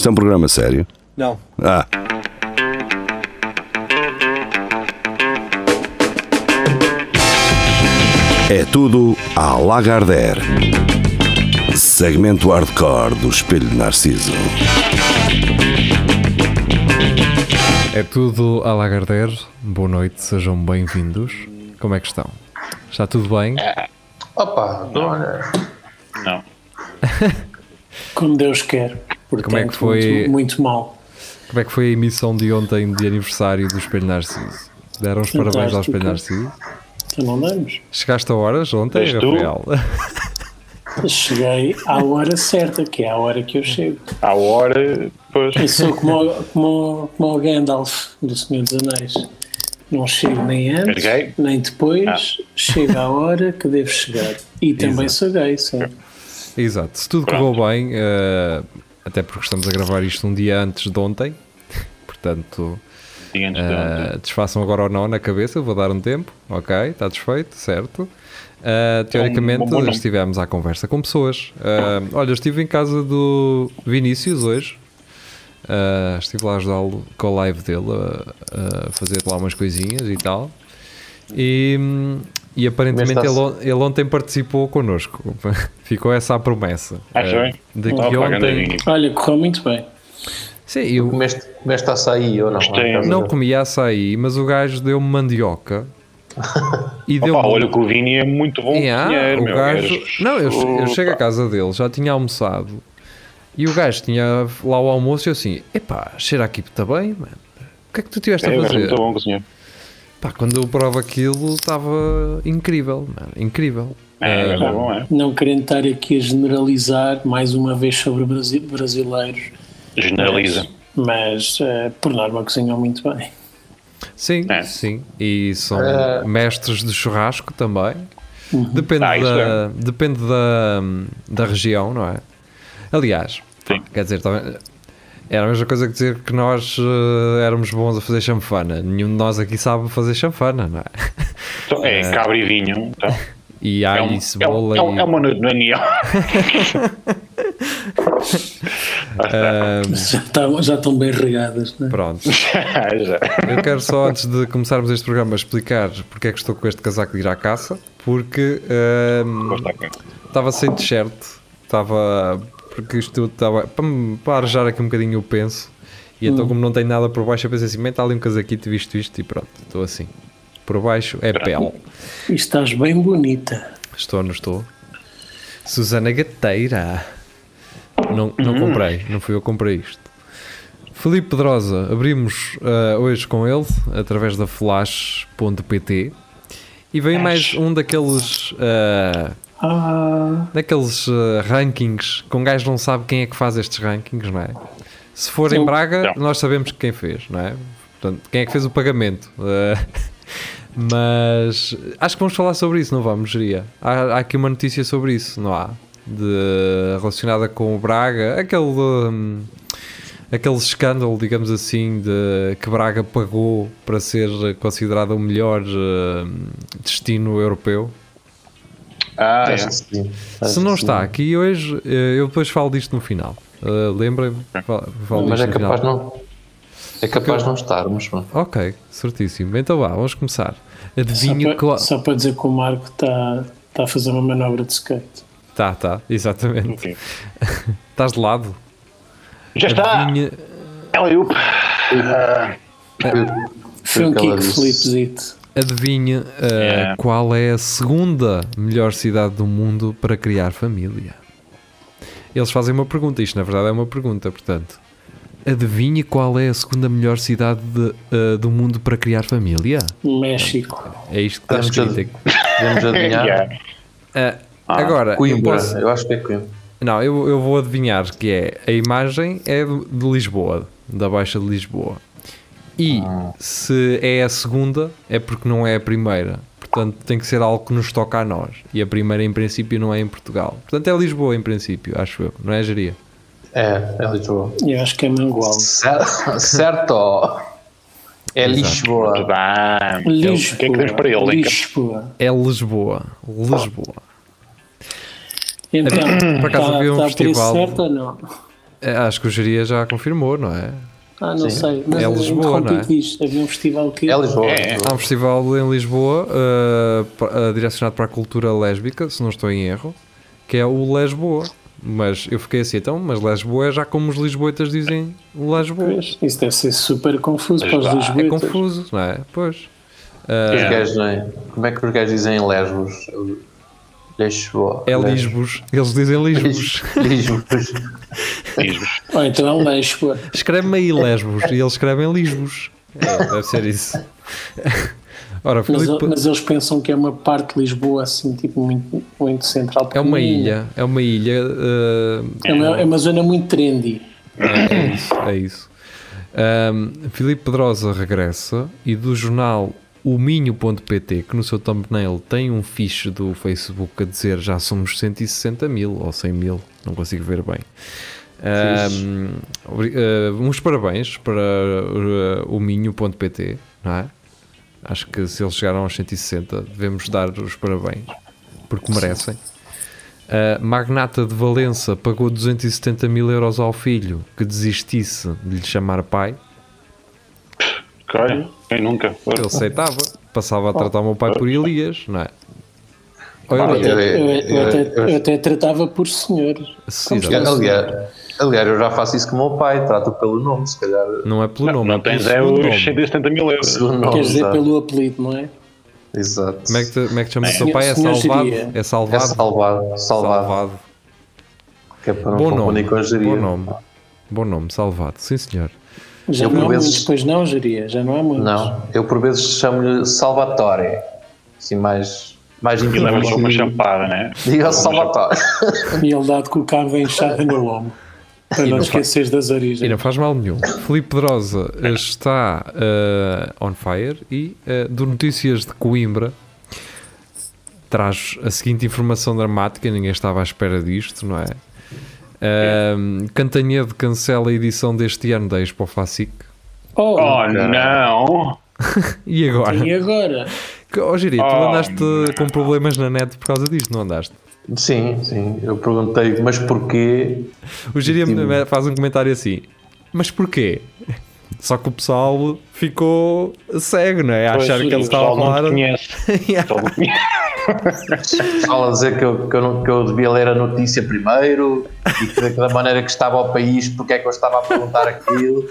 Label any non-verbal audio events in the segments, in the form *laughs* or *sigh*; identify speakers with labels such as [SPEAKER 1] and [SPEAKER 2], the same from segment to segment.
[SPEAKER 1] Isto é um programa sério?
[SPEAKER 2] Não.
[SPEAKER 1] Ah. É tudo à Lagardère. Segmento hardcore do Espelho de Narciso.
[SPEAKER 3] É tudo a Lagardère. Boa noite, sejam bem-vindos. Como é que estão? Está tudo bem?
[SPEAKER 4] Opa, olha,
[SPEAKER 5] Não.
[SPEAKER 6] Como Deus quer. Portanto,
[SPEAKER 3] Como é que foi-
[SPEAKER 6] Muito, muito mal.
[SPEAKER 3] Como é que foi a emissão de ontem de aniversário do Espelho Narciso? Deram os parabéns ao Espelho Narciso?
[SPEAKER 6] Então não damos.
[SPEAKER 3] Chegaste a horas ontem,
[SPEAKER 5] És?
[SPEAKER 3] Rafael?
[SPEAKER 6] Cheguei à hora certa, que é a hora que eu chego.
[SPEAKER 5] À hora, pois.
[SPEAKER 6] Eu sou como, o- como, como o Gandalf do Senhor dos Anéis. Não chego nem antes, nem depois. Chego à hora que devo chegar. E também sou gay, sim.
[SPEAKER 3] Exato. Se tudo correu bem, eh, até porque estamos a gravar isto um dia antes de ontem, *laughs* portanto,
[SPEAKER 5] Dia antes de
[SPEAKER 3] eh,
[SPEAKER 5] ontem.
[SPEAKER 3] desfaçam agora ou não na cabeça, vou dar um tempo, ok, está desfeito, certo. Eh, teoricamente
[SPEAKER 5] um bom nome.
[SPEAKER 3] estivemos à conversa com pessoas. Eh, olha, eu estive em casa do Vinícius hoje, Eh, estive lá a ajudá-lo com a live dele a, a fazer lá umas coisinhas e tal. E, e aparentemente ele, ele ontem participou connosco. *laughs* Ficou essa a promessa.
[SPEAKER 5] Acho
[SPEAKER 3] Eh,
[SPEAKER 5] bem.
[SPEAKER 3] de que ontem.
[SPEAKER 6] Olha, correu muito bem.
[SPEAKER 3] Sim, eu
[SPEAKER 4] comeste, comeste açaí ou não?
[SPEAKER 3] Não
[SPEAKER 4] ver?
[SPEAKER 3] comia açaí, mas o gajo deu-me mandioca. *laughs* E
[SPEAKER 5] Opa,
[SPEAKER 3] deu-me.
[SPEAKER 5] olha que o Vini é muito bom
[SPEAKER 3] Yeah,
[SPEAKER 5] cozinheiro,
[SPEAKER 3] o
[SPEAKER 5] meu.
[SPEAKER 3] gajo.
[SPEAKER 5] gajo-
[SPEAKER 3] Não, eu, eu chego a
[SPEAKER 5] Opa.
[SPEAKER 3] casa dele, já tinha almoçado. E o gajo tinha lá o almoço e eu assim: epá, cheira aqui está bem, mano. O que é que tu tiveste
[SPEAKER 5] É,
[SPEAKER 3] a
[SPEAKER 5] é
[SPEAKER 3] fazer?
[SPEAKER 5] muito bom cozinheiro.
[SPEAKER 3] Pá, quando eu provo aquilo, estava incrível, mano, incrível.
[SPEAKER 5] É, é
[SPEAKER 3] Ah,
[SPEAKER 5] bom, é.
[SPEAKER 6] Não querendo estar aqui a generalizar mais uma vez sobre brasi- brasileiros,
[SPEAKER 5] Generaliza.
[SPEAKER 6] mas eh, por norma cozinham muito bem.
[SPEAKER 3] Sim,
[SPEAKER 5] É.
[SPEAKER 3] sim. E são
[SPEAKER 4] Eh.
[SPEAKER 3] mestres de churrasco também. Depende,
[SPEAKER 5] Ah,
[SPEAKER 3] da, depende da, da região, não é? Aliás,
[SPEAKER 5] Sim.
[SPEAKER 3] quer dizer, também, era a mesma coisa que dizer que nós eh, éramos bons a fazer chanfana. Nenhum de nós aqui sabe fazer chanfana, não é?
[SPEAKER 5] Então, é cabra e vinho. Então.
[SPEAKER 3] E
[SPEAKER 5] É,
[SPEAKER 3] alho
[SPEAKER 5] um,
[SPEAKER 3] e
[SPEAKER 5] é, um,
[SPEAKER 3] cebola
[SPEAKER 5] é, um, é
[SPEAKER 3] e...
[SPEAKER 5] uma noite *laughs*
[SPEAKER 6] Já, estão- já estão bem regadas, não é?
[SPEAKER 3] pronto. *laughs* Eu quero só, antes de começarmos este programa, explicar porque é que estou com este casaco de ir à caça. Porque ehm, estava sem t-shirt, estava. Porque isto estava. Para, para arejar aqui um bocadinho o penso. E então, como não tenho nada por baixo, eu pensei assim: mete ali um casaquito, visto isto, e pronto, estou assim. Por baixo é pele.
[SPEAKER 6] E estás bem bonita.
[SPEAKER 3] Estou, não estou? Susana Gateira. Não, não comprei, não fui eu que comprei isto. Felipe Pedrosa, abrimos ah, hoje com ele, através da flash.pt. E vem mais um daqueles. ah,
[SPEAKER 6] Ah,
[SPEAKER 3] daqueles ah, rankings que um gajo não sabe quem é que faz estes rankings, não é? Se for em. Braga,
[SPEAKER 5] Não.
[SPEAKER 3] nós sabemos quem fez, não é? Portanto, quem é que fez o pagamento. Ah, *laughs* mas acho que vamos falar sobre isso, não vamos, Geria? Há, há aqui uma notícia sobre isso, não há? De, relacionada com o Braga, aquele. hum, aquele escândalo, digamos assim, de que Braga pagou para ser considerado o melhor hum, destino europeu.
[SPEAKER 5] Ah, é.
[SPEAKER 3] Se não está aqui hoje, eh, eu depois falo disto no final. Uh, Lembrem-me,
[SPEAKER 4] Mas é capaz
[SPEAKER 3] final.
[SPEAKER 4] não. É capaz de não estarmos, mano.
[SPEAKER 3] Ok, certíssimo. Então vá, vamos começar.
[SPEAKER 6] só,
[SPEAKER 3] Adivinho
[SPEAKER 6] para,
[SPEAKER 3] qual.
[SPEAKER 6] só para dizer que o Marco está está a fazer uma manobra de skate.
[SPEAKER 3] Tá, tá, exatamente.
[SPEAKER 5] Ok. *laughs*
[SPEAKER 3] Estás de lado.
[SPEAKER 5] Já está.
[SPEAKER 3] Adivinha.
[SPEAKER 5] Ela e o.
[SPEAKER 6] Foi um
[SPEAKER 4] que
[SPEAKER 3] Adivinha uh,
[SPEAKER 5] É.
[SPEAKER 3] qual é a segunda melhor cidade do mundo para criar família? Eles fazem uma pergunta, isto na verdade é uma pergunta, portanto. Adivinha qual é a segunda melhor cidade de, uh, do mundo para criar família?
[SPEAKER 6] México.
[SPEAKER 3] É isto que está escrito.
[SPEAKER 4] Podemos adivinhar. *laughs*
[SPEAKER 5] Yeah.
[SPEAKER 3] Uh, agora, eu
[SPEAKER 4] Coimbra,
[SPEAKER 3] posso-
[SPEAKER 4] eu acho que é Coimbra.
[SPEAKER 3] Não, eu, eu vou adivinhar que é a imagem é de, de Lisboa, da Baixa de Lisboa. E se é a segunda, é porque não é a primeira. Portanto, tem que ser algo que nos toca a nós. E a primeira, em princípio, não é em Portugal. Portanto, é Lisboa, em princípio, acho eu. Não é, Geria?
[SPEAKER 4] É, é Lisboa.
[SPEAKER 6] Eu acho que é Mangualde.
[SPEAKER 4] Certo! certo. É Lisboa.
[SPEAKER 5] Muito bem.
[SPEAKER 6] Lisboa.
[SPEAKER 5] O que é que temos para ele?
[SPEAKER 6] Lisboa.
[SPEAKER 3] É Lisboa. Lisboa.
[SPEAKER 6] Então,
[SPEAKER 3] Por acaso
[SPEAKER 6] está
[SPEAKER 3] havia um
[SPEAKER 6] preço
[SPEAKER 3] festival-
[SPEAKER 6] certo ou não?
[SPEAKER 3] É, Acho que o Geria já confirmou, não é?
[SPEAKER 6] Ah, não
[SPEAKER 4] Sim.
[SPEAKER 6] sei. Mas
[SPEAKER 3] É Lisboa, não é?
[SPEAKER 6] Havia um festival que.
[SPEAKER 4] É Lisboa.
[SPEAKER 5] É.
[SPEAKER 3] Há um festival em Lisboa uh, uh, direcionado para a cultura lésbica, se não estou em erro, que é o Lesboa. Mas eu fiquei assim, então, mas Lesboa é já como os lisboetas dizem Lesboa.
[SPEAKER 6] Pois, Isso deve ser super confuso para os
[SPEAKER 5] Mas vá,
[SPEAKER 3] É
[SPEAKER 6] lisboetas.
[SPEAKER 3] confuso, não é? Pois.
[SPEAKER 4] Os
[SPEAKER 3] Uh,
[SPEAKER 4] gajos, não é? Como é que os gajos dizem Lesbos? Lisboa.
[SPEAKER 3] é Lisbos. Eles dizem Lisbos.
[SPEAKER 4] Lisbos.
[SPEAKER 5] Diz-vos. *laughs*
[SPEAKER 6] Ou então é um Lisboa.
[SPEAKER 3] Escreve-me aí Lesbos e eles escrevem Lisbos. É, deve ser isso. Ora,
[SPEAKER 6] Mas,
[SPEAKER 3] Filipe,
[SPEAKER 6] mas eles pensam que é uma parte de Lisboa assim, tipo, muito, muito central.
[SPEAKER 3] é uma ilha. É uma ilha. uh,
[SPEAKER 6] É uma, é uma zona muito trendy.
[SPEAKER 3] É, é isso, é isso. Ahm, Filipe Pedrosa regressa e do jornal o Minho.pt, que no seu thumbnail tem um fiche do Facebook a dizer já somos 160 mil ou 100 mil, não consigo ver bem. Obri- ah, uns parabéns para ah, o Minho.pt, não é? Acho que se eles chegaram aos 160, devemos dar os parabéns, porque merecem. A magnata de Valença pagou 270 mil euros ao filho que desistisse de lhe chamar pai. *laughs*
[SPEAKER 5] Ok, quem nunca?
[SPEAKER 3] Ele aceitava, passava a tratar o meu pai por Elias, não é?
[SPEAKER 6] Eu,
[SPEAKER 4] eu-
[SPEAKER 6] eu
[SPEAKER 4] eu-
[SPEAKER 6] até, tratava por senhor.
[SPEAKER 3] sim.
[SPEAKER 4] Aliás, aliás, eu já faço isso com o meu pai, trato pelo nome, se calhar.
[SPEAKER 3] não é pelo
[SPEAKER 5] Não,
[SPEAKER 3] nome,
[SPEAKER 5] não
[SPEAKER 3] é pelo
[SPEAKER 5] tens é os
[SPEAKER 3] nome.
[SPEAKER 5] 170 mil euros.
[SPEAKER 4] Nome,
[SPEAKER 6] Quer dizer,
[SPEAKER 4] exato.
[SPEAKER 6] pelo apelido, não é?
[SPEAKER 4] Exato.
[SPEAKER 3] Como é que, te, como é que o teu
[SPEAKER 6] Senhor-
[SPEAKER 3] pai? É
[SPEAKER 6] senhor
[SPEAKER 3] salvado? É
[SPEAKER 4] É
[SPEAKER 3] salvado?
[SPEAKER 4] salvado, salvado. Que é para não
[SPEAKER 3] Bom nome, bom nome. Bom nome, salvado. Sim, senhor.
[SPEAKER 6] Já
[SPEAKER 4] Eu,
[SPEAKER 6] não
[SPEAKER 4] por vezes-
[SPEAKER 6] muitos, pois não, Geria? Já não há muitos.
[SPEAKER 4] Não, eu por vezes chamo-lhe Salvatore. Assim, mais, mais
[SPEAKER 5] E leva
[SPEAKER 4] íntimo.
[SPEAKER 5] uma champada, né?
[SPEAKER 4] Diga Salvatore.
[SPEAKER 6] E ele de colocar bem inchada no lombo. Para não
[SPEAKER 3] não
[SPEAKER 6] esqueceres das
[SPEAKER 3] E
[SPEAKER 6] origens.
[SPEAKER 3] não faz mal nenhum. Filipe Pedrosa está eh, on fire e eh, do Notícias de Coimbra traz a seguinte informação dramática, ninguém estava à espera disto, não é? Ahm, Cantanhede cancela a edição deste ano da Expo Facic.
[SPEAKER 6] Oh,
[SPEAKER 5] Oh, não! *laughs*
[SPEAKER 3] E agora?
[SPEAKER 6] e agora?
[SPEAKER 3] Que- Oh, Giri, tu
[SPEAKER 5] Oh,
[SPEAKER 3] andaste
[SPEAKER 5] não.
[SPEAKER 3] com problemas na net por causa disto, não andaste?
[SPEAKER 4] Sim, sim. Eu perguntei, mas porquê?
[SPEAKER 3] O Giri
[SPEAKER 4] Sim.
[SPEAKER 3] faz um comentário assim, mas porquê? Só que o pessoal ficou cego, não é? A achar que ele
[SPEAKER 5] o
[SPEAKER 3] estava a
[SPEAKER 5] não
[SPEAKER 3] falar.
[SPEAKER 5] conhece. *laughs* Não conhece.
[SPEAKER 4] Fala a dizer que eu, que, eu não- que eu devia ler a notícia primeiro e que da maneira que estava o país, porque é que eu estava a perguntar aquilo.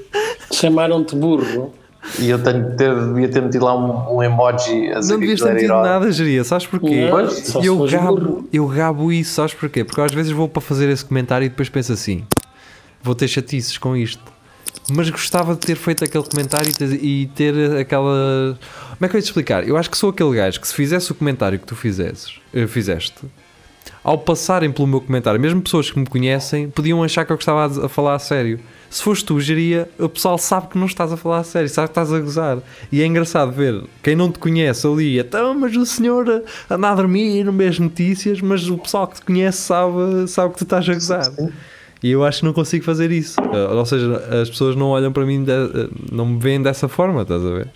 [SPEAKER 6] Chamaram-te burro.
[SPEAKER 4] E eu tenho ter, devia ter metido lá um, um emoji a dizer
[SPEAKER 3] Não
[SPEAKER 4] que
[SPEAKER 3] devias ter metido
[SPEAKER 4] irónico.
[SPEAKER 3] nada, Geria, sabes porquê?
[SPEAKER 6] Não,
[SPEAKER 3] eu gabo, eu gabo isso, sabes porquê? Porque às vezes vou para fazer esse comentário e depois penso assim: vou ter chatices com isto. Mas gostava de ter feito aquele comentário e ter, aquela. Como é que eu ia te explicar? Eu acho que sou aquele gajo que se fizesse o comentário que tu fizesses, eh, fizeste, ao passarem pelo meu comentário, mesmo pessoas que me conhecem, podiam achar que eu estava a, falar a sério. Se foste tu, geria, o pessoal sabe que não estás a falar a sério, sabe que estás a gozar. E é engraçado ver quem não te conhece ali, então, mas o senhor anda a dormir, não vê as notícias, mas o pessoal que te conhece sabe, sabe que tu estás a gozar. E eu acho que não consigo fazer isso. Uh, Ou seja, as pessoas não olham para mim, de- uh, não me veem dessa forma, estás a ver?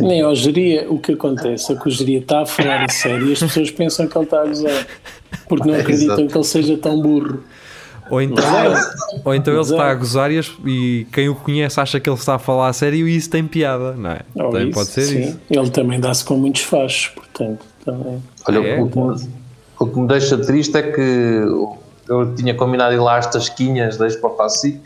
[SPEAKER 6] Nem ao geria, o que acontece é que o geria está a falar a sério e as pessoas pensam que ele está a gozar. Porque não *laughs* acreditam
[SPEAKER 4] Exato.
[SPEAKER 6] que ele seja tão burro.
[SPEAKER 3] Ou então,
[SPEAKER 6] Exato.
[SPEAKER 3] ou então ele está a gozar e, as- e quem o conhece acha que ele está a falar a sério e isso tem piada, não é?
[SPEAKER 6] Ou
[SPEAKER 3] Também
[SPEAKER 6] isso,
[SPEAKER 3] pode ser
[SPEAKER 6] sim.
[SPEAKER 3] isso.
[SPEAKER 6] Ele também dá-se com muitos fachos, portanto, também.
[SPEAKER 4] Olha,
[SPEAKER 3] É,
[SPEAKER 4] o, que me, o que me deixa triste é que eu tinha combinado ir lá às tasquinhas da Expo Facic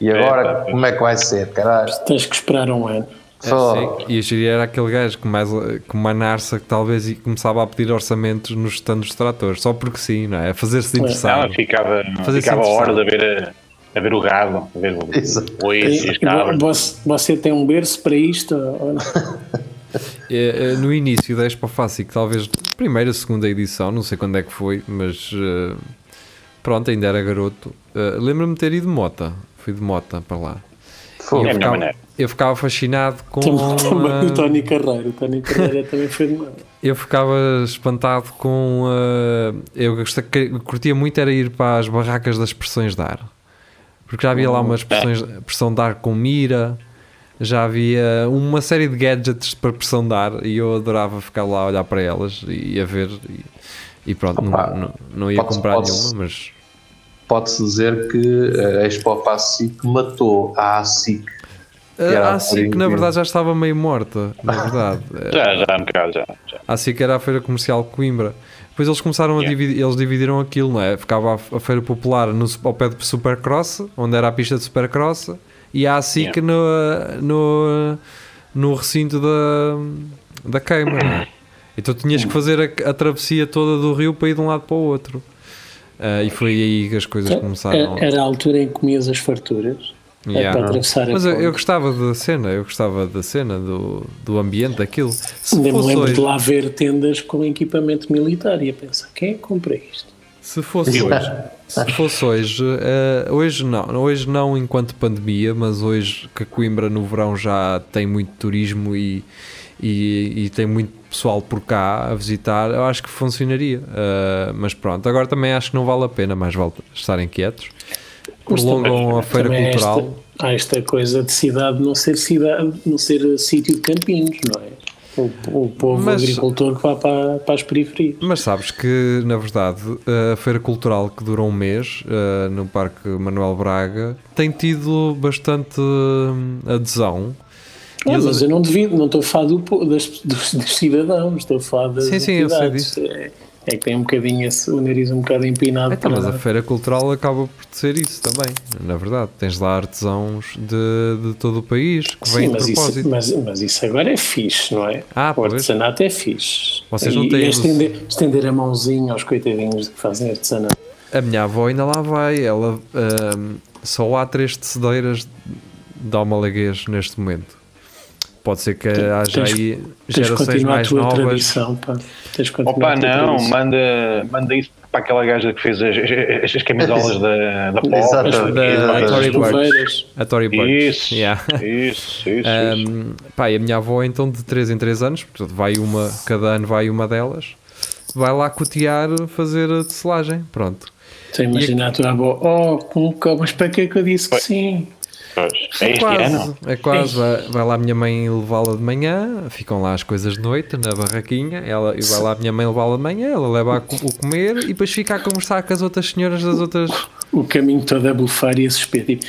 [SPEAKER 4] e agora
[SPEAKER 5] pá.
[SPEAKER 4] como é que vai ser, caralho?
[SPEAKER 6] Tens que esperar um ano.
[SPEAKER 4] Só-
[SPEAKER 3] Sim, E a Giri era aquele gajo com, mais, com uma narça que talvez começava a pedir orçamentos nos stands de tratores, só porque sim, não é? A fazer-se
[SPEAKER 5] Não,
[SPEAKER 3] interessado.
[SPEAKER 5] ficava,
[SPEAKER 3] Fazer
[SPEAKER 5] ficava horas a ver, a, a ver o gado, a ver o,
[SPEAKER 4] Exato.
[SPEAKER 5] o oito e as
[SPEAKER 6] E
[SPEAKER 5] cabras.
[SPEAKER 6] Você, você tem um berço para isto? não? *laughs*
[SPEAKER 3] É, é, no início da Expo Facic, talvez primeira, segunda edição, não sei quando é que foi, mas eh, pronto, ainda era garoto. Eh, Lembro-me de ter ido de mota, fui de mota para lá.
[SPEAKER 4] Fogo.
[SPEAKER 5] É melhor
[SPEAKER 3] ficava, eu ficava fascinado com.
[SPEAKER 6] Também o Tony Carreiro. O Tony Carreiro também foi de mão.
[SPEAKER 3] eu ficava espantado com. eh, eu que- curtia muito era ir para as barracas das expressões de ar. Porque já havia lá umas expressões, pressão de ar com mira, já havia uma série de gadgets para pressão de ar e eu adorava ficar lá a olhar para elas e a ver. E, e pronto, não,
[SPEAKER 4] Opa,
[SPEAKER 3] não, não ia
[SPEAKER 4] pode-se-
[SPEAKER 3] comprar nenhuma, mas.
[SPEAKER 4] Pode-se dizer que a Expo Passic matou a ASIC.
[SPEAKER 3] A
[SPEAKER 4] a
[SPEAKER 3] ASIC, na verdade, já estava meio morta, na verdade. *laughs*
[SPEAKER 5] Já, já, no caso, já. já.
[SPEAKER 3] A ASIC era a Feira Comercial de Coimbra. Depois eles começaram a
[SPEAKER 5] Yeah.
[SPEAKER 3] dividir, eles dividiram aquilo, não é? Ficava a, a Feira Popular no, ao pé de Supercross, onde era a pista de Supercross, e a ASIC no, no, no recinto da, da queima, não é? Então tinhas que fazer a, a travessia toda do rio para ir de um lado para o outro. Ah, e foi aí que as coisas começaram.
[SPEAKER 6] Era a altura em que comias as farturas é
[SPEAKER 3] Yeah.
[SPEAKER 6] para atravessar a
[SPEAKER 3] Mas eu, eu
[SPEAKER 6] ponte.
[SPEAKER 3] gostava da cena, eu gostava da cena, do, do ambiente daquilo. Se
[SPEAKER 6] Ainda me
[SPEAKER 3] fosse,
[SPEAKER 6] lembro
[SPEAKER 3] hoje,
[SPEAKER 6] de lá ver tendas com equipamento militar e a pensar, quem é que compra isto?
[SPEAKER 3] se fosse hoje, se fosse hoje, eh, hoje não, hoje não enquanto pandemia, mas hoje que Coimbra no verão já tem muito turismo e, e, e tem muito pessoal por cá a visitar, eu acho que funcionaria. Eh, mas pronto, agora também acho que não vale a pena, mais vale estarem quietos. Prolongam a feira
[SPEAKER 6] há esta-
[SPEAKER 3] cultural.
[SPEAKER 6] Há esta coisa de cidade não ser cidade, não ser sítio de campinhos, não é? O, o povo
[SPEAKER 3] Mas-
[SPEAKER 6] agricultor que vai para, para as periferias.
[SPEAKER 3] Mas sabes que, na verdade, a feira cultural que dura um mês eh, no Parque Manuel Braga tem tido bastante hum, adesão. E eles-
[SPEAKER 6] mas eu não devido, não estou a falar do, das, dos, dos cidadãos, estou a falar das
[SPEAKER 3] Sim, sim, eu sei disso.
[SPEAKER 6] É, é que tem um bocadinho esse, o nariz um bocado empinado.
[SPEAKER 3] Então, mas
[SPEAKER 6] para-
[SPEAKER 3] a feira cultural acaba por ser isso também, na verdade. Tens lá artesãos de, de todo o país que vêm de
[SPEAKER 6] mas isso,
[SPEAKER 3] propósito.
[SPEAKER 6] mas, mas isso agora é fixe, não é?
[SPEAKER 3] Ah,
[SPEAKER 6] o artesanato é fixe.
[SPEAKER 3] Vocês
[SPEAKER 6] e,
[SPEAKER 3] não têm
[SPEAKER 6] e é
[SPEAKER 3] o-
[SPEAKER 6] estender, estender a mãozinha aos coitadinhos que fazem artesanato.
[SPEAKER 3] A minha avó ainda lá vai. Ela, hum, só há três tecedeiras de Almalaguês neste momento. Pode ser que haja
[SPEAKER 6] tens-
[SPEAKER 3] aí
[SPEAKER 6] Tens de
[SPEAKER 3] gerações
[SPEAKER 6] continuar a
[SPEAKER 3] mais
[SPEAKER 6] tua
[SPEAKER 3] novas.
[SPEAKER 6] tradição, pá. Tens
[SPEAKER 5] Opa,
[SPEAKER 6] a
[SPEAKER 5] não,
[SPEAKER 6] tradição.
[SPEAKER 5] manda, manda isso para aquela gaja que fez as, as, as camisolas da, da *laughs* Pop.
[SPEAKER 4] Exato.
[SPEAKER 3] Da-
[SPEAKER 6] as
[SPEAKER 3] da Tory Burch. A Tory Burch.
[SPEAKER 5] Isso,
[SPEAKER 3] Yeah.
[SPEAKER 5] isso, isso, *laughs* isso.
[SPEAKER 3] Um, pá, e a minha avó então de 3 em 3 anos, portanto vai uma, cada ano vai uma delas, vai lá cotear, fazer a tecelagem, pronto.
[SPEAKER 6] Então imagina a tua avó, oh, com co- mas para que é que eu disse que sim?
[SPEAKER 5] Pois, é este
[SPEAKER 3] quase,
[SPEAKER 5] ano.
[SPEAKER 3] é quase, vai, vai lá a minha mãe levá-la de manhã, ficam lá as coisas de noite na barraquinha, ela, e vai lá a minha mãe levá-la de manhã, ela leva o comer e depois fica a conversar com as outras senhoras das outras...
[SPEAKER 6] O caminho todo a bufar e a suspender. Tipo,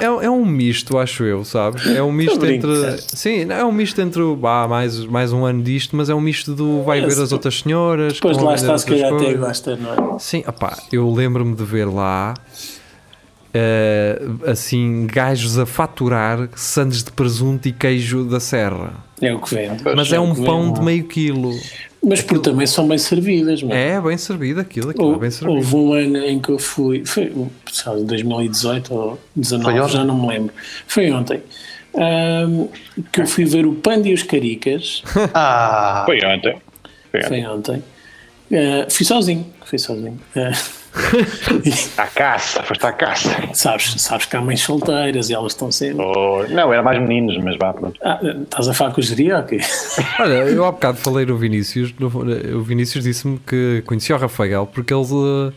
[SPEAKER 3] É, é um misto, acho eu, sabes? É um misto entre. Sim, é um misto entre. Bah, mais, mais um ano disto, mas é um misto do vai ver as outras senhoras.
[SPEAKER 6] depois lá está, se calhar até gosta, não é?
[SPEAKER 3] Sim, opá, eu lembro-me de ver lá. Eh, assim, gajos a faturar sandes de presunto e queijo da serra.
[SPEAKER 6] É o que vende.
[SPEAKER 3] Mas é um
[SPEAKER 6] o que
[SPEAKER 3] pão de meio quilo.
[SPEAKER 6] Mas por também são bem servidas, mano.
[SPEAKER 3] É bem servido aquilo, aquilo é
[SPEAKER 6] Houve,
[SPEAKER 3] bem servido.
[SPEAKER 6] houve um ano em que eu fui, foi lá, 2018 ou 19,
[SPEAKER 4] Foi ontem?
[SPEAKER 6] já não me lembro. Foi ontem. ahm, que eu fui ver o Panda e os Caricas. *laughs*
[SPEAKER 4] Ah,
[SPEAKER 5] Foi ontem. Foi ontem.
[SPEAKER 6] Foi ontem. Ah, fui sozinho. Fui sozinho. Ah,
[SPEAKER 5] À caça, foste à caça.
[SPEAKER 6] sabes, sabes que há mães solteiras e elas estão sempre.
[SPEAKER 5] Oh, não, era mais meninos, mas vá, pronto.
[SPEAKER 6] Ah, estás a falar com o geria? *laughs* Ok.
[SPEAKER 3] Olha, eu há bocado falei no Vinícius. no- o Vinícius disse-me que conhecia o Rafael porque ele eh,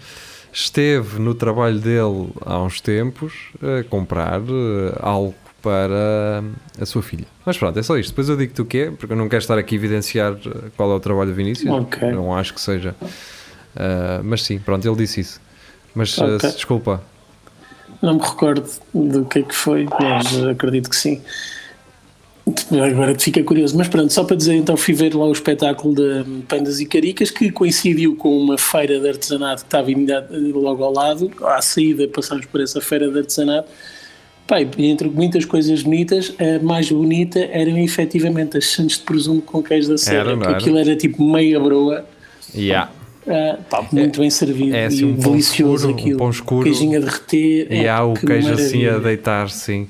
[SPEAKER 3] esteve no trabalho dele há uns tempos a comprar eh, algo para a sua filha. Mas pronto, é só isto. Depois eu digo-te o que é, porque eu não quero estar aqui a evidenciar eh, qual é o trabalho do Vinícius.
[SPEAKER 6] Ok.
[SPEAKER 3] Não acho que seja. Ah, mas sim, pronto, ele disse isso. Mas eh,
[SPEAKER 6] Ok.
[SPEAKER 3] desculpa.
[SPEAKER 6] Não me recordo do que é que foi, mas acredito que sim. Agora fica curioso, mas pronto, só para dizer, então fui ver lá o espetáculo de Pandas e Caricas que coincidiu com uma feira de artesanato que estava logo ao lado. À saída passámos por essa feira de artesanato. E entre muitas coisas bonitas, a mais bonita eram efetivamente as sandes de presunto com queijo da serra.
[SPEAKER 3] Era, não
[SPEAKER 6] que
[SPEAKER 3] era?
[SPEAKER 6] Aquilo era tipo meia broa.
[SPEAKER 3] Yeah.
[SPEAKER 6] Pá, muito bem servido
[SPEAKER 3] é assim
[SPEAKER 6] e
[SPEAKER 3] um
[SPEAKER 6] delicioso
[SPEAKER 3] escuro, um
[SPEAKER 6] aquilo.
[SPEAKER 3] pão escuro.
[SPEAKER 6] Queijinho a derreter.
[SPEAKER 3] E
[SPEAKER 6] Oh,
[SPEAKER 3] há o
[SPEAKER 6] que
[SPEAKER 3] queijo assim a deitar, sim.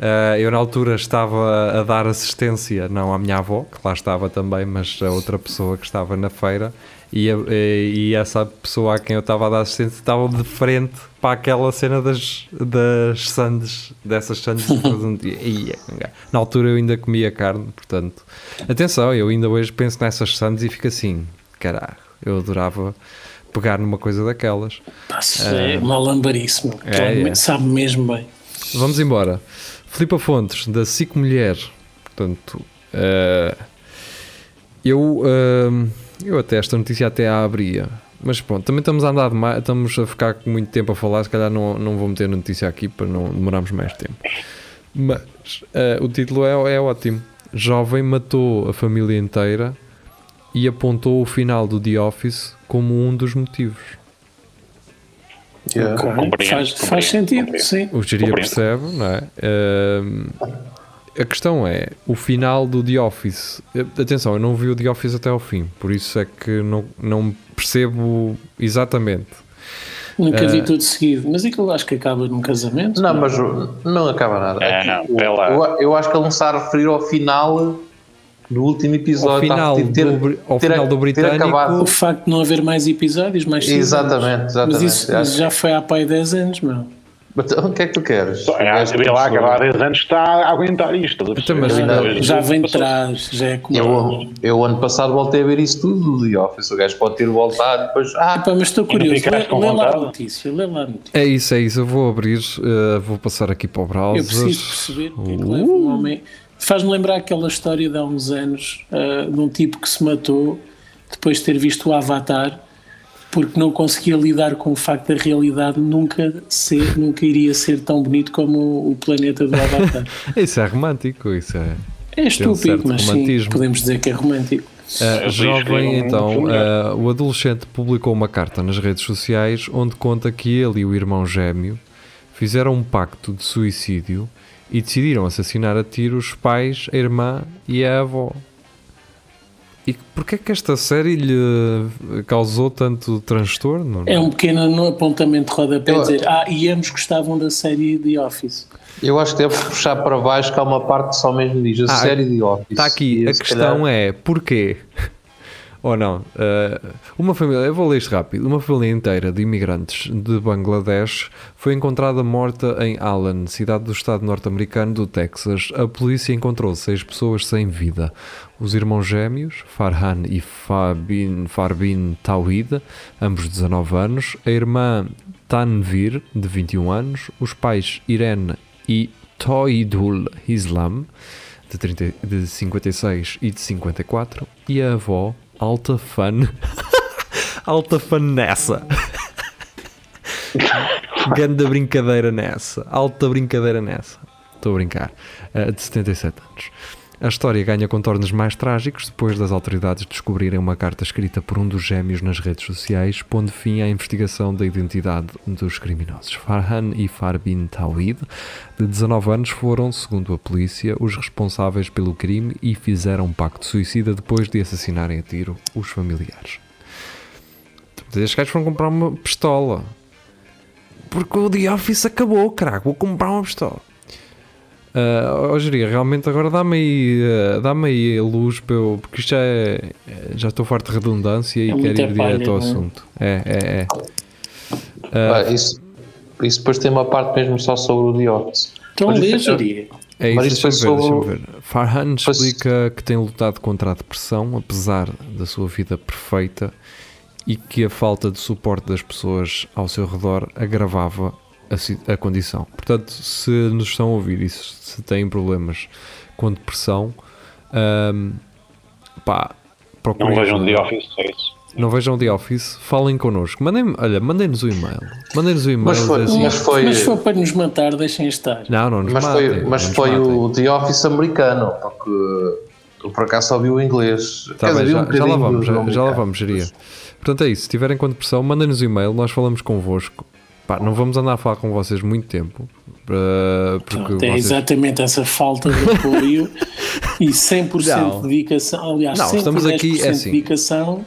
[SPEAKER 3] Ah, eu na altura estava a dar assistência, não à minha avó, que lá estava também, mas a outra pessoa que estava na feira, e, a- e essa pessoa a quem eu estava a dar assistência estava de frente para aquela cena das, das sandes, dessas sandes e- na altura eu ainda comia carne, portanto, atenção, eu ainda hoje penso nessas sandes e fico assim, caralho, eu adorava pegar numa coisa daquelas.
[SPEAKER 6] Pá, isso é uma lambarice, meu.
[SPEAKER 3] É, é.
[SPEAKER 6] Sabe mesmo bem.
[SPEAKER 3] Vamos embora. Filipa Fontes, da Cico Mulher. Portanto, eh, eu, eh, eu até esta notícia até a abria, Mas pronto, também estamos a andar demais, estamos a ficar com muito tempo a falar, se calhar não, não vou meter notícia aqui para não demorarmos mais tempo. Mas eh, o título é, é ótimo. Jovem matou a família inteira e apontou o final do The Office como um dos motivos.
[SPEAKER 4] Yeah.
[SPEAKER 6] Ok,
[SPEAKER 5] Compreendo,
[SPEAKER 6] Faz, faz
[SPEAKER 5] compreendo,
[SPEAKER 6] sentido,
[SPEAKER 5] compreendo.
[SPEAKER 6] sim.
[SPEAKER 3] O geria
[SPEAKER 5] Compreendo.
[SPEAKER 3] percebe, não é? Ehm, a questão é, o final do The Office. eh, Atenção, eu não vi o The Office até ao fim, por isso é que não, não percebo exatamente.
[SPEAKER 6] Nunca
[SPEAKER 3] Eh,
[SPEAKER 6] vi tudo seguido, mas aquilo acho que acaba num casamento.
[SPEAKER 4] Não, mas o- não acaba nada.
[SPEAKER 5] É,
[SPEAKER 4] Aqui,
[SPEAKER 5] não,
[SPEAKER 4] eu, eu acho que ele não está a referir ao final do último episódio.
[SPEAKER 3] Ao final,
[SPEAKER 4] a ter-
[SPEAKER 3] do, ao
[SPEAKER 4] ter-
[SPEAKER 3] final do
[SPEAKER 4] ter
[SPEAKER 3] britânico,
[SPEAKER 4] acabado.
[SPEAKER 6] O facto de não haver mais episódios, mais.
[SPEAKER 4] Exatamente, exatamente.
[SPEAKER 6] Mas isso
[SPEAKER 4] Acho-
[SPEAKER 6] já foi há pai 10 anos, meu.
[SPEAKER 4] Então, o que é que tu queres?
[SPEAKER 5] É, vê lá, que há 10 anos está a aguentar isto.
[SPEAKER 3] Então, mas
[SPEAKER 6] Já
[SPEAKER 5] dia
[SPEAKER 6] vem de trás, já é como.
[SPEAKER 4] Eu, eu ano passado voltei a ver isso tudo do The Office. O gajo pode ter voltado e depois. Ah,
[SPEAKER 6] Epá, mas estou curioso, lê, lê lá a notícia, lê lá a notícia.
[SPEAKER 3] é isso, é isso. Eu vou abrir, eh, vou passar aqui para o browser.
[SPEAKER 6] Eu preciso perceber o que é que
[SPEAKER 3] Uh.
[SPEAKER 6] leva um homem. Faz-me lembrar aquela história de há uns anos ah, de um tipo que se matou depois de ter visto o Avatar porque não conseguia lidar com o facto da realidade nunca ser, nunca iria ser tão bonito como o, o planeta do Avatar. *laughs*
[SPEAKER 3] Isso é romântico, isso é.
[SPEAKER 6] É
[SPEAKER 3] um
[SPEAKER 6] estúpido,
[SPEAKER 3] certo
[SPEAKER 6] mas sim,
[SPEAKER 3] romantismo.
[SPEAKER 6] podemos dizer que é romântico.
[SPEAKER 3] Uh,
[SPEAKER 5] É,
[SPEAKER 3] jovem,
[SPEAKER 5] um
[SPEAKER 3] então, uh, o adolescente publicou uma carta nas redes sociais onde conta que ele e o irmão gêmeo fizeram um pacto de suicídio e decidiram assassinar a tiro os pais, a irmã e a avó. E porquê é que esta série lhe causou tanto transtorno?
[SPEAKER 6] É um pequeno no apontamento de rodapé
[SPEAKER 4] Eu-
[SPEAKER 6] dizer Ah, e ambos gostavam da série The Office.
[SPEAKER 4] eu acho que devo puxar para baixo que há uma parte que só mesmo diz a
[SPEAKER 3] Ah,
[SPEAKER 4] série de Office.
[SPEAKER 3] Está aqui,
[SPEAKER 4] E
[SPEAKER 3] a questão
[SPEAKER 4] calhar-
[SPEAKER 3] é porquê? Ou não? Uh, uma família, eu vou ler isto rápido. Uma família inteira de imigrantes de Bangladesh foi encontrada morta em Allen, cidade do estado norte-americano do Texas. A polícia encontrou seis pessoas sem vida. Os irmãos gêmeos, Farhan e Fabin, Farbin Tawhid, ambos 19 anos. A irmã Tanvir, de 21 anos. Os pais Irene e Toidul Islam, de, 30, de 56 e de 54, e a avó, Alta Fan, *laughs* Alta Fan nessa. Ganda brincadeira nessa, alta brincadeira nessa. Estou a brincar. Eh, de 77 anos. A história ganha contornos mais trágicos depois das autoridades descobrirem uma carta escrita por um dos gêmeos nas redes sociais, pondo fim à investigação da identidade dos criminosos. Farhan e Farbin Tawhid, de 19 anos, foram, segundo a polícia, os responsáveis pelo crime e fizeram um pacto de suicida depois de assassinarem a tiro os familiares. Estes gajos foram comprar uma pistola. Porque o The Office acabou, caraca, vou comprar uma pistola. Uh, oh, Jeria, realmente agora dá-me aí, uh, dá-me aí a luz para eu, porque isto já é, é- já estou farto de redundância e
[SPEAKER 6] É
[SPEAKER 3] quero ir direto ao
[SPEAKER 6] é?
[SPEAKER 3] assunto. É, é, é.
[SPEAKER 4] Ah, isso, isso depois tem uma parte mesmo só sobre o Office.
[SPEAKER 6] Então lê,
[SPEAKER 4] é-
[SPEAKER 6] Jeria.
[SPEAKER 3] É isso, deixa-me ver,
[SPEAKER 4] foi
[SPEAKER 3] deixa-me ver. Farhan explica que tem lutado contra a depressão, apesar da sua vida perfeita, e que a falta de suporte das pessoas ao seu redor agravava a, a condição. Portanto, se nos estão a ouvir e se se têm problemas com depressão, ahm, pá,
[SPEAKER 5] Não
[SPEAKER 3] procurem
[SPEAKER 5] vejam
[SPEAKER 3] ajuda.
[SPEAKER 5] The Office, é isso.
[SPEAKER 3] Não vejam The Office, falem connosco. Mandem, olha, mandem-nos o e-mail. Mandem-nos o e-mail.
[SPEAKER 4] Mas foi-
[SPEAKER 3] assim,
[SPEAKER 4] mas foi-
[SPEAKER 6] Mas for para nos matar, deixem estar.
[SPEAKER 3] não, não nos
[SPEAKER 4] Mas
[SPEAKER 3] matem,
[SPEAKER 4] foi, mas
[SPEAKER 3] não nos
[SPEAKER 4] foi
[SPEAKER 3] matem.
[SPEAKER 4] o The Office americano, porque eu por acaso só vi o inglês.
[SPEAKER 3] Tá bem,
[SPEAKER 4] dizer,
[SPEAKER 3] já,
[SPEAKER 4] um
[SPEAKER 3] já lá vamos, já, já lá vamos, geria. Portanto é isso, se tiverem com depressão, mandem-nos um e-mail, nós falamos convosco. Pá, não vamos andar a falar com vocês muito tempo, para- porque
[SPEAKER 6] Pronto, é
[SPEAKER 3] vocês...
[SPEAKER 6] exatamente essa falta de apoio *laughs* e 100%
[SPEAKER 3] Não.
[SPEAKER 6] de dedicação. Aliás,
[SPEAKER 3] Não, estamos
[SPEAKER 6] 110%
[SPEAKER 3] aqui, é assim.
[SPEAKER 6] de dedicação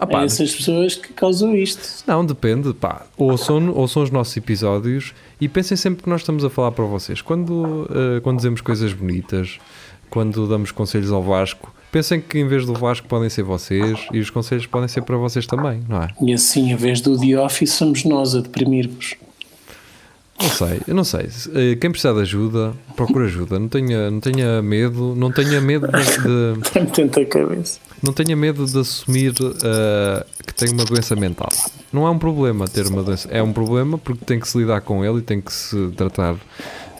[SPEAKER 3] Ah, pá,
[SPEAKER 6] a essas pessoas que causam isto.
[SPEAKER 3] Não, depende, pá, ouçam, ouçam os nossos episódios e pensem sempre que nós estamos a falar para vocês. Quando, eh, quando dizemos coisas bonitas, quando damos conselhos ao Vasco, pensem que em vez do Vasco podem ser vocês e os conselhos podem ser para vocês também, não é?
[SPEAKER 6] E assim, em vez do The Office, somos nós a deprimir-vos.
[SPEAKER 3] Não sei, eu não sei. Eh, Quem precisar de ajuda, procura ajuda. Não tenha, não tenha medo, não tenha medo de, *laughs*
[SPEAKER 6] Tem tanta cabeça.
[SPEAKER 3] não tenha medo de assumir eh, que tem uma doença mental. Não é um problema ter uma doença, é um problema porque tem que se lidar com ele e tem que se tratar.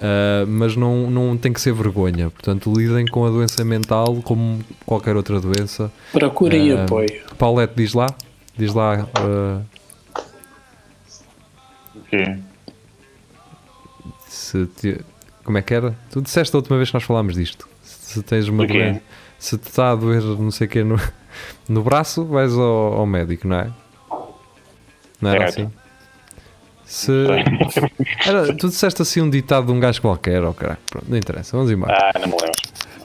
[SPEAKER 3] Eh, mas não, não tem que ser vergonha. Portanto, lidem com a doença mental como qualquer outra doença.
[SPEAKER 6] Procurem
[SPEAKER 3] Ah,
[SPEAKER 6] apoio.
[SPEAKER 3] Paulette diz lá. Diz lá. uh,
[SPEAKER 5] Ok.
[SPEAKER 3] se te- como é que era? Tu disseste a última vez que nós falámos disto. Se tens uma
[SPEAKER 5] Do quê?
[SPEAKER 3] doença, se te está a doer não sei o quê no, *laughs* no braço, vais ao, ao médico, não é? Não era
[SPEAKER 5] Certo.
[SPEAKER 3] assim? Se, era, tu disseste assim um ditado de um gajo qualquer, oh caralho, pronto, não interessa, vamos embora.
[SPEAKER 5] Ah, não me lembro.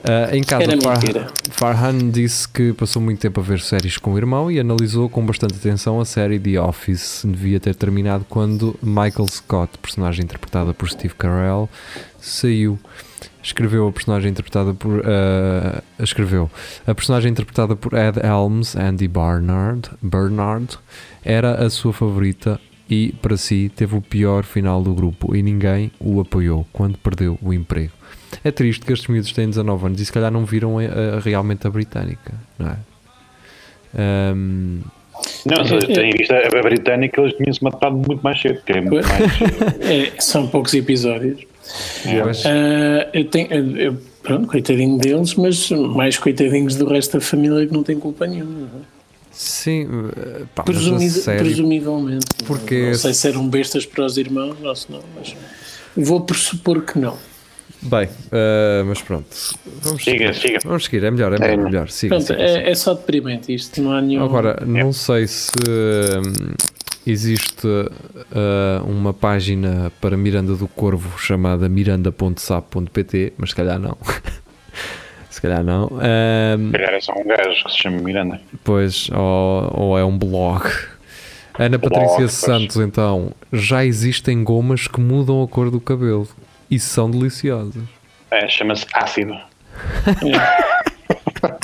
[SPEAKER 3] Ah, em casa,
[SPEAKER 6] Era
[SPEAKER 3] Far-
[SPEAKER 6] mentira.
[SPEAKER 3] Farhan disse que passou muito tempo a ver séries com o irmão e analisou com bastante atenção a série The Office. Devia ter terminado quando Michael Scott, personagem interpretada por Steve Carell, saiu. Escreveu a personagem interpretada por. ah, escreveu. A personagem interpretada por Ed Helms, Andy Barnard, Bernard, era a sua favorita e, para si, teve o pior final do grupo e ninguém o apoiou quando perdeu o emprego. É triste que estes miúdos têm 19 anos e se calhar não viram a- a- realmente a britânica, não é? Ahm,
[SPEAKER 5] Não, se têm visto a, a britânica, eles tinham-se matado muito mais cedo, que é muito mais. *laughs*
[SPEAKER 6] É, são poucos episódios.
[SPEAKER 3] mas-
[SPEAKER 6] Ah, eu tenho, eu- eu- pronto, coitadinho deles, mas mais coitadinhos do resto da família que não tem culpa nenhuma. É?
[SPEAKER 3] sim, eh, pá,
[SPEAKER 6] Presumi-
[SPEAKER 3] sério,
[SPEAKER 6] presumivelmente.
[SPEAKER 3] Porque-
[SPEAKER 6] Não sei se eram bestas para os irmãos ou se não, mas vou pressupor que não.
[SPEAKER 3] bem, eh, mas pronto, vamos
[SPEAKER 5] Siga,
[SPEAKER 3] seguir.
[SPEAKER 5] siga.
[SPEAKER 3] Vamos seguir, é melhor, é melhor, é melhor. Siga,
[SPEAKER 6] Pronto,
[SPEAKER 3] siga, siga.
[SPEAKER 6] é, é só deprimente isto, não há nenhum.
[SPEAKER 3] Agora, não sei se hum, existe uh, uma página para Miranda do Corvo chamada miranda.sap.pt, mas se calhar não. *laughs* se calhar não. Um,
[SPEAKER 5] Se calhar é só um gajo que se chama Miranda.
[SPEAKER 3] Pois, ou, ou é um blog. Ana
[SPEAKER 5] Blog,
[SPEAKER 3] Patrícia
[SPEAKER 5] pois.
[SPEAKER 3] Santos, então, já existem gomas que mudam a cor do cabelo e são deliciosas.
[SPEAKER 5] É, chama-se ácido.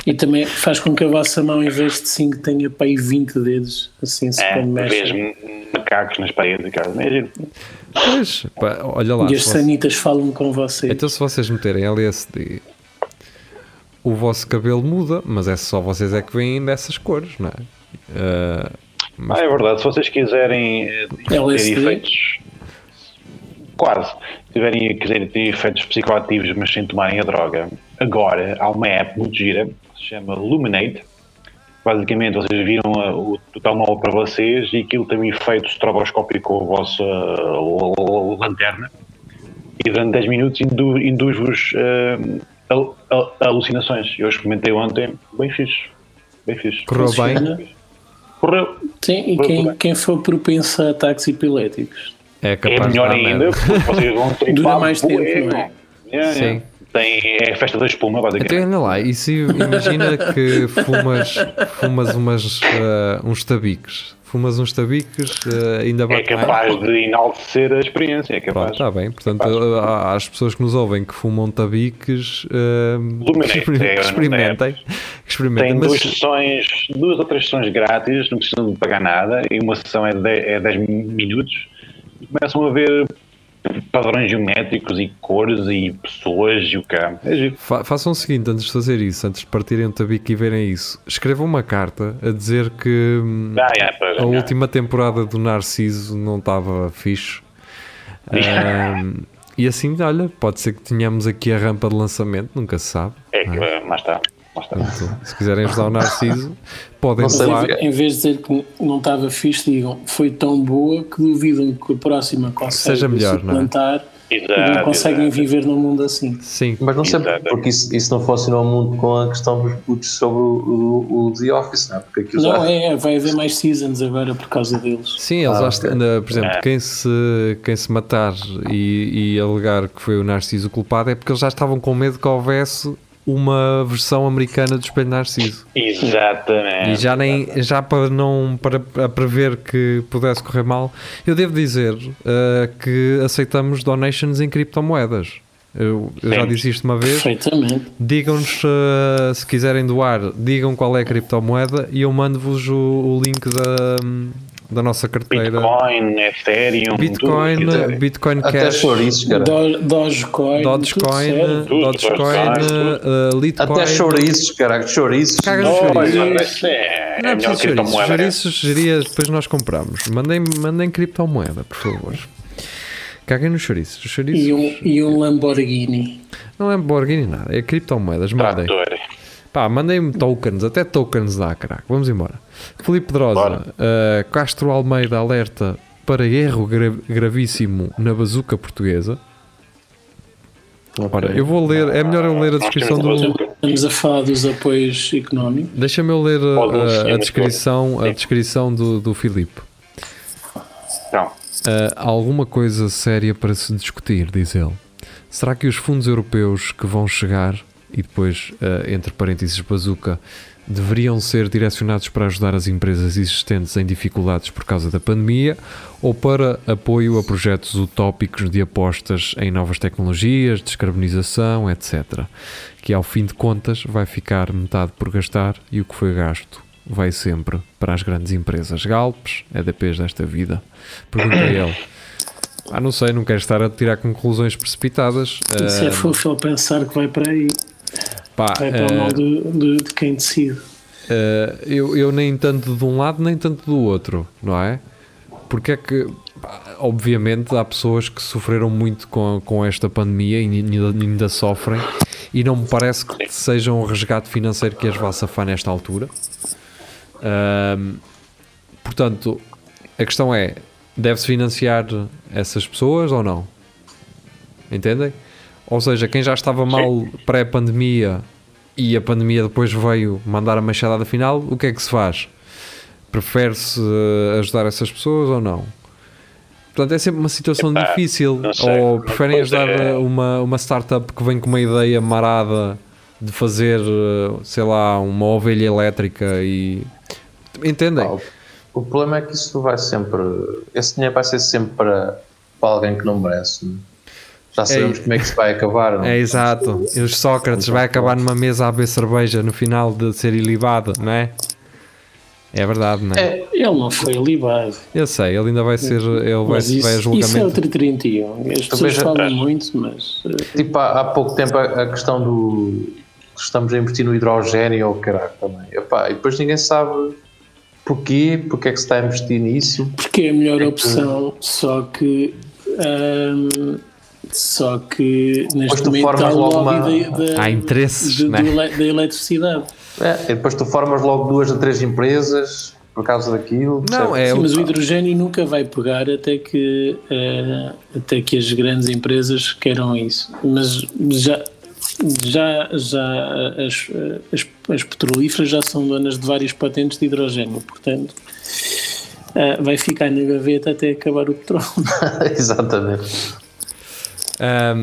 [SPEAKER 6] E também faz com que a vossa mão, em vez de 5, tenha para aí 20 dedos, assim se
[SPEAKER 5] É,
[SPEAKER 6] quando
[SPEAKER 5] vês
[SPEAKER 6] mexe.
[SPEAKER 5] macacos nas paredes e casa. É giro.
[SPEAKER 3] Pois, pá, olha lá.
[SPEAKER 6] E as sanitas falam com vocês.
[SPEAKER 3] Então, se vocês meterem LSD, o vosso cabelo muda, mas é só vocês é que veem dessas cores, não é? Ah,
[SPEAKER 5] Ah, é verdade. Se vocês quiserem eh, ter efeitos. Quase. Se tiverem, quiserem ter efeitos psicoativos, mas sem tomarem a droga, agora há uma app muito gira que se chama Luminate. Basicamente, vocês viram a- o, o telemóvel para vocês e aquilo tem um efeito estroboscópico com a vossa uh, l- lanterna. E durante 10 minutos indu- induz-vos uh, al- al- alucinações. Eu experimentei ontem, bem fixe. Bem fixe.
[SPEAKER 3] correu bem?
[SPEAKER 5] Correu.
[SPEAKER 6] Sim, e quem, quem for propenso a ataques epiléticos.
[SPEAKER 3] É
[SPEAKER 5] É melhor ainda,
[SPEAKER 3] merda.
[SPEAKER 5] porque vocês vão ter
[SPEAKER 6] Dura mais tempo,
[SPEAKER 5] bué,
[SPEAKER 6] não é?
[SPEAKER 5] Yeah,
[SPEAKER 3] Sim.
[SPEAKER 5] yeah. Tem, é a festa da espuma,
[SPEAKER 3] Então,
[SPEAKER 5] basicamente.
[SPEAKER 3] olha lá, e se imagina que fumas, fumas umas, ah, uns tabiques, fumas uns tabiques, ah, ainda
[SPEAKER 5] É
[SPEAKER 3] bate mais?
[SPEAKER 5] capaz de enaltecer a experiência, é capaz.
[SPEAKER 3] está bem. Portanto, há- às pessoas que nos ouvem que fumam tabiques,
[SPEAKER 5] Luminate,
[SPEAKER 3] que
[SPEAKER 5] é,
[SPEAKER 3] experimentem. que experimentem.
[SPEAKER 5] Tem
[SPEAKER 3] Mas-
[SPEAKER 5] duas sessões, duas ou três sessões grátis, não precisam de pagar nada, e uma sessão é 10, é 10 minutos, começam a ver padrões geométricos e cores e pessoas e o cá. É giro.
[SPEAKER 3] Fa- façam o seguinte, antes de fazer isso, antes de partirem o tabique e verem isso, escrevam uma carta a dizer que hum,
[SPEAKER 5] Ah, yeah, para
[SPEAKER 3] a
[SPEAKER 5] ganhar.
[SPEAKER 3] última temporada do Narciso não estava fixe. Hum, e assim, olha, pode ser que tenhamos aqui a rampa de lançamento, nunca se sabe.
[SPEAKER 5] É que, lá está.
[SPEAKER 3] Portanto, se quiserem ajudar o Narciso, podem
[SPEAKER 4] Não porque-
[SPEAKER 6] Em vez de dizer que não estava fixe, digam foi tão boa que duvidam que a próxima consegue
[SPEAKER 3] Seja melhor, não é?
[SPEAKER 6] suplantar e
[SPEAKER 5] Exato,
[SPEAKER 6] não conseguem
[SPEAKER 5] exato.
[SPEAKER 6] viver num mundo assim.
[SPEAKER 3] Sim,
[SPEAKER 4] Mas não sei porque isso, isso não funcionou muito com a questão dos putos sobre o, o, o The Office, não é? Porque aquilo
[SPEAKER 6] Não,
[SPEAKER 4] já.
[SPEAKER 6] é, vai haver mais seasons agora por causa deles.
[SPEAKER 3] Sim, eles
[SPEAKER 4] Ah,
[SPEAKER 3] acham,
[SPEAKER 4] ok.
[SPEAKER 3] na- por exemplo, quem se, quem se matar e, e alegar que foi o Narciso culpado é porque eles já estavam com medo que houvesse uma versão americana do Espelho Narciso.
[SPEAKER 5] Exatamente.
[SPEAKER 3] E já nem já para não para, para prever que pudesse correr mal, eu devo dizer uh, que aceitamos donations em criptomoedas. Eu, eu já disse isto uma vez.
[SPEAKER 6] Perfeitamente.
[SPEAKER 3] Digam-nos uh, se quiserem doar, digam qual é a criptomoeda e eu mando-vos o, o link da, da nossa carteira.
[SPEAKER 5] Bitcoin, Ethereum,
[SPEAKER 3] Bitcoin,
[SPEAKER 5] tudo.
[SPEAKER 3] Bitcoin
[SPEAKER 4] Até
[SPEAKER 3] Cash,
[SPEAKER 4] chouriços, cara.
[SPEAKER 6] Do- Dogecoin,
[SPEAKER 3] Dogecoin.
[SPEAKER 5] Tudo,
[SPEAKER 3] Dogecoin,
[SPEAKER 5] tudo.
[SPEAKER 3] uh, Litecoin.
[SPEAKER 4] Até chouriços, cara. Chouriços.
[SPEAKER 3] Caga
[SPEAKER 5] Oh,
[SPEAKER 3] chouriços.
[SPEAKER 5] é,
[SPEAKER 3] Não
[SPEAKER 5] é
[SPEAKER 3] é preciso chouriços. Chouriços geria, depois nós compramos. Mandem, mandem criptomoeda, por favor. Caguem nos chouriços. Os chouriços
[SPEAKER 6] E um, e um Lamborghini.
[SPEAKER 3] não é Lamborghini nada, é criptomoedas. Mandem.
[SPEAKER 5] Trator.
[SPEAKER 3] Pá, mandem-me tokens, até tokens dá, caraca. Vamos embora. Filipe Pedrosa,
[SPEAKER 5] Bora.
[SPEAKER 3] uh, Castro Almeida alerta para erro gra- gravíssimo na bazuca portuguesa. Ora, eu vou ler, é melhor eu ler a descrição
[SPEAKER 5] temos
[SPEAKER 3] do.
[SPEAKER 5] a.
[SPEAKER 6] Estamos a falar dos apoios económicos.
[SPEAKER 3] Deixa-me eu ler
[SPEAKER 5] não
[SPEAKER 3] a, a
[SPEAKER 5] muito
[SPEAKER 3] descrição, a descrição do, do Filipe.
[SPEAKER 5] Então,
[SPEAKER 3] Uh, alguma coisa séria para se discutir, diz ele. Será que os fundos europeus que vão chegar, e depois, uh, entre parênteses, bazuca, deveriam ser direcionados para ajudar as empresas existentes em dificuldades por causa da pandemia ou para apoio a projetos utópicos de apostas em novas tecnologias, descarbonização, etc. Que ao fim de contas vai ficar metade por gastar e o que foi gasto vai sempre para as grandes empresas Galpes, EDPs desta vida. Pergunta a ele. Ah, não sei, não quero estar a tirar conclusões precipitadas.
[SPEAKER 6] Isso é
[SPEAKER 3] Ah,
[SPEAKER 6] fofo pensar que vai para aí.
[SPEAKER 3] Pá,
[SPEAKER 6] Vai para o
[SPEAKER 3] ah,
[SPEAKER 6] mal de, de, de quem decide.
[SPEAKER 3] Uh, eu, eu nem tanto de um lado nem tanto do outro, não é? Porque é que, obviamente, há pessoas que sofreram muito com, com esta pandemia e ainda, ainda sofrem, e não me parece que sejam o resgate financeiro que as vá safar nesta altura. Ahm, portanto, a questão é: deve-se financiar essas pessoas ou não? Entendem? Ou seja, quem já estava mal pré-pandemia e a pandemia depois veio mandar a machadada final, o que é que se faz? Prefere-se eh, ajudar essas pessoas ou não? Portanto, é sempre uma situação
[SPEAKER 5] Epá,
[SPEAKER 3] difícil.
[SPEAKER 5] sei.
[SPEAKER 3] Ou preferem ajudar
[SPEAKER 5] é-
[SPEAKER 3] uma, uma startup que vem com uma ideia marada de fazer, eh, sei lá, uma ovelha elétrica e. Entendem?
[SPEAKER 4] O problema é que isso vai sempre. Esse dinheiro vai ser sempre para, para alguém que não merece. não é? Já sabemos como é que isso vai acabar. Não?
[SPEAKER 3] É exato. E os Sócrates vai acabar numa mesa a beber cerveja no final de ser ilibado, não é? É verdade, não é?
[SPEAKER 4] É,
[SPEAKER 6] Ele não foi libado.
[SPEAKER 3] Eu sei, ele ainda vai ser. Ele vai,
[SPEAKER 6] Mas isso,
[SPEAKER 3] vai a
[SPEAKER 6] isso é
[SPEAKER 3] julgamento.
[SPEAKER 6] outro 31. As pessoas falam muito, mas eh,
[SPEAKER 4] tipo, há, há pouco tempo a, a questão do. Estamos a investir no hidrogênio ou caralho também. Epá, e depois ninguém sabe porquê, porque é que se está a investir nisso.
[SPEAKER 6] porque é a melhor
[SPEAKER 4] É que-
[SPEAKER 6] opção, só que ahm, só que neste
[SPEAKER 4] tu
[SPEAKER 6] momento
[SPEAKER 4] formas
[SPEAKER 6] há
[SPEAKER 4] logo
[SPEAKER 6] lobby
[SPEAKER 4] uma-
[SPEAKER 6] da,
[SPEAKER 3] Há interesses,
[SPEAKER 6] de-
[SPEAKER 3] né?
[SPEAKER 6] da eletricidade.
[SPEAKER 4] É, e depois tu formas logo duas ou três empresas por causa daquilo.
[SPEAKER 3] Não, é
[SPEAKER 6] Sim, mas o hidrogênio nunca vai pegar até que, eh, até que as grandes empresas queiram isso. Mas já, já, já as, as, as petrolíferas já são donas de várias patentes de hidrogênio, portanto eh, vai ficar na gaveta até acabar o petróleo. *laughs*
[SPEAKER 4] Exatamente.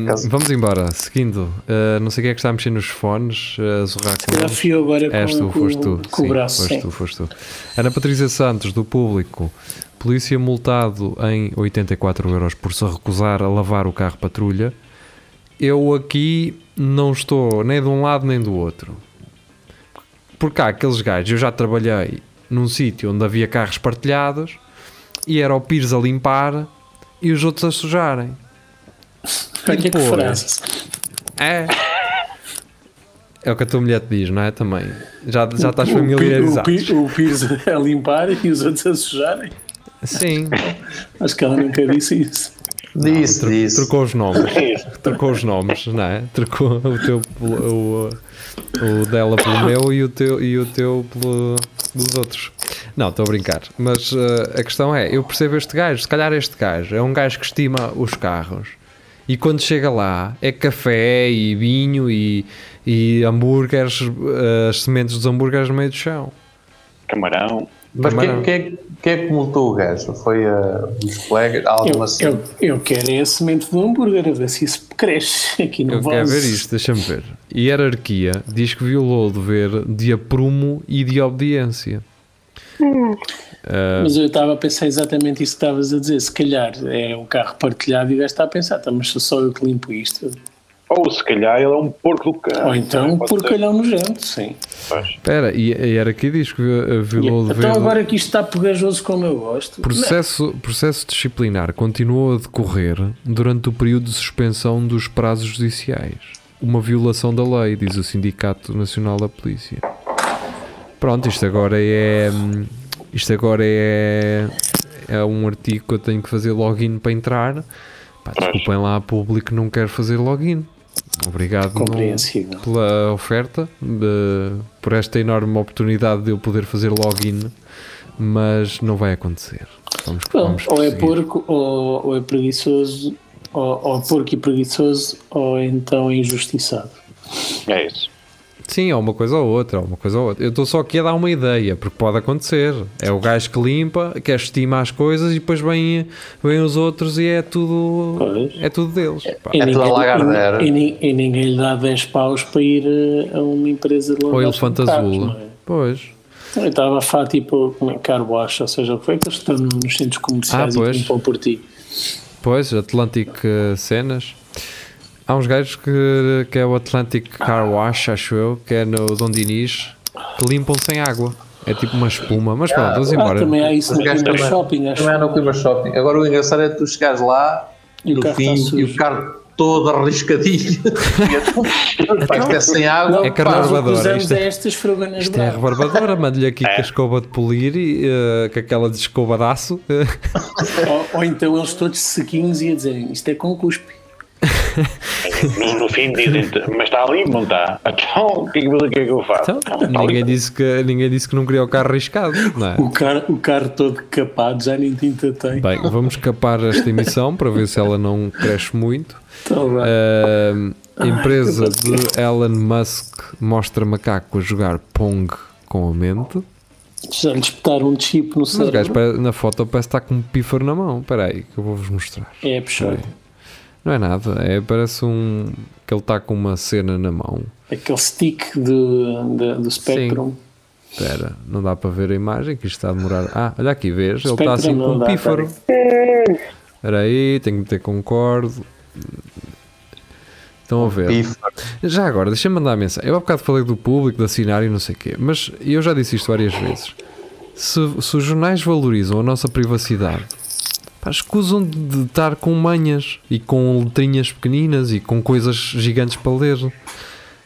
[SPEAKER 4] Caso-
[SPEAKER 3] vamos embora, seguindo. ah, não sei quem é que está a mexer nos fones, com eles.
[SPEAKER 6] fui eu agora
[SPEAKER 3] És tu,
[SPEAKER 6] com, com,
[SPEAKER 3] foste tu.
[SPEAKER 6] com
[SPEAKER 3] Sim,
[SPEAKER 6] o braço.
[SPEAKER 3] foste tu, foste tu. Ana Patrícia Santos, do público. Polícia multado em 84 euros por se recusar a lavar o carro patrulha. Eu aqui não estou nem de um lado nem do outro. Porque há aqueles gajos, eu já trabalhei num sítio onde havia carros partilhados e era o Pires a limpar e os outros a sujarem.
[SPEAKER 6] Que
[SPEAKER 3] depois?
[SPEAKER 6] frase.
[SPEAKER 3] É. É o que a tua mulher te diz, não é? Também. Já, já estás familiarizado.
[SPEAKER 6] O, Pi- o Pires a limpar e os outros a sujarem.
[SPEAKER 3] Sim.
[SPEAKER 6] Acho que ela nunca disse isso.
[SPEAKER 4] Disse, disse.
[SPEAKER 3] Trocou os nomes. *laughs* Trocou os nomes, não é? Trocou o teu o, o dela pelo meu e o teu, e o teu pelo dos outros. Não, estou a brincar. Mas eh, a questão é, eu percebo este gajo, se calhar este gajo é um gajo que estima os carros. E quando chega lá é café e vinho e, e hambúrgueres, eh, as sementes dos hambúrgueres no meio do chão.
[SPEAKER 5] Camarão.
[SPEAKER 4] Mas quem, quem, é que- quem é que multou o gajo? Foi uh, os colegas?
[SPEAKER 6] Eu,
[SPEAKER 4] Alguma
[SPEAKER 6] eu, eu quero é a semente do hambúrguer, a ver se isso cresce *laughs* aqui no
[SPEAKER 3] Eu
[SPEAKER 6] vaso.
[SPEAKER 3] quero ver isto, deixa-me ver. Hierarquia diz que violou o dever de aprumo e de obediência.
[SPEAKER 6] Mas eu estava a pensar exatamente isso que estavas a dizer. Se calhar é um carro partilhado e o gajo está a pensar, "Tá, mas sou só eu que limpo isto.
[SPEAKER 5] Ou se calhar ele é um porco do carro.
[SPEAKER 6] Ou então um
[SPEAKER 5] Pode ser.
[SPEAKER 6] porcalhão nojento, sim.
[SPEAKER 3] Espera, e a hierarquia diz que vi- violou o dever.
[SPEAKER 6] Então agora que isto está pegajoso como eu gosto.
[SPEAKER 3] Processo, processo disciplinar continuou a decorrer durante o período de suspensão dos prazos judiciais. Uma violação da lei, diz o Sindicato Nacional da Polícia. Pronto, isto agora é. Isto agora é. É um artigo que eu tenho que fazer login para entrar. Pá, desculpem lá, público não quer fazer login. Obrigado
[SPEAKER 6] Compreensível.
[SPEAKER 3] pela oferta, de- por esta enorme oportunidade de eu poder fazer login, mas não vai acontecer. Vamos,
[SPEAKER 6] Bom,
[SPEAKER 3] vamos
[SPEAKER 6] ou é porco, ou, ou é preguiçoso, ou, ou porco e preguiçoso, ou então é injustiçado.
[SPEAKER 5] É isso.
[SPEAKER 3] Sim, é uma coisa ou outra, é uma coisa ou outra. Eu estou só aqui a dar uma ideia, porque pode acontecer. É o gajo que limpa, que estima as coisas e depois vêm, vêm os outros e é tudo,
[SPEAKER 6] Pois.
[SPEAKER 3] é tudo deles. Pá.
[SPEAKER 6] E
[SPEAKER 4] É tudo a Lagardère.
[SPEAKER 6] e, e ninguém lhe dá 10 paus para ir eh, a uma empresa de
[SPEAKER 3] Ou elefante azul.
[SPEAKER 6] é?
[SPEAKER 3] Pois.
[SPEAKER 6] Eu estava a falar tipo como é, car wash, ou seja, o que foi que eles estão nos centros comerciais
[SPEAKER 3] Ah,
[SPEAKER 6] e
[SPEAKER 3] pois.
[SPEAKER 6] limpam por ti.
[SPEAKER 3] Pois, Atlantic eh, Cenas. Há uns gajos que, que é o Atlantic Car Wash, acho eu, que é no Dom Dinis, que limpam sem água. É tipo uma espuma. Mas pronto, vamos
[SPEAKER 6] Ah,
[SPEAKER 3] embora.
[SPEAKER 6] também há isso no Clima
[SPEAKER 4] também-
[SPEAKER 6] Shopping, acho.
[SPEAKER 4] Também há no Clima Shopping. Agora o engraçado é tu chegares lá
[SPEAKER 6] E o
[SPEAKER 4] no
[SPEAKER 6] carro
[SPEAKER 4] fim
[SPEAKER 6] sujo.
[SPEAKER 4] e o carro todo arriscadinho. *laughs* Vai ter sem água.
[SPEAKER 3] É carne
[SPEAKER 6] o usamos
[SPEAKER 3] isto é-
[SPEAKER 6] é estas
[SPEAKER 3] Isto é rebarbadora, mando-lhe aqui *laughs* com a escova de polir e eh, com aquela de escova de aço. *laughs*
[SPEAKER 6] ou, ou então eles todos sequinhos e a dizerem isto é com cuspe.
[SPEAKER 5] No, no fim dizem mas está ali, não está. Então, o que é que é eu faço?
[SPEAKER 3] Então,
[SPEAKER 5] ali.
[SPEAKER 3] ninguém, disse que, ninguém disse que não queria o carro arriscado, não é?
[SPEAKER 6] O carro, o carro todo capado já nem tinta tem.
[SPEAKER 3] Bem, vamos capar esta emissão para ver se ela não cresce muito. A empresa de Elon Musk mostra macaco a jogar Pong com a mente.
[SPEAKER 6] Já lhe espetaram um chip no
[SPEAKER 3] Mas gajo
[SPEAKER 6] cérebro.
[SPEAKER 3] pare- na foto parece estar com um pífaro na mão. Espera aí, que eu vou-vos mostrar.
[SPEAKER 6] É puxado.
[SPEAKER 3] Não é nada, é, parece um. que ele está com uma cena na mão.
[SPEAKER 6] Aquele stick do, do, do Spectrum.
[SPEAKER 3] Espera, não dá para ver a imagem, que isto está a demorar. Ah, olha aqui, vês? Ele está assim com um
[SPEAKER 6] dá,
[SPEAKER 3] pífaro. Espera aí, tenho que meter concordo. Estão a ver. Já agora, deixa-me mandar a mensagem. Eu há bocado falei do público, de assinar e não sei o quê, mas eu já disse isto várias vezes. Se, se os jornais valorizam a nossa privacidade, pá, escusam de, estar com manhas e com letrinhas pequeninas e com coisas gigantes para ler.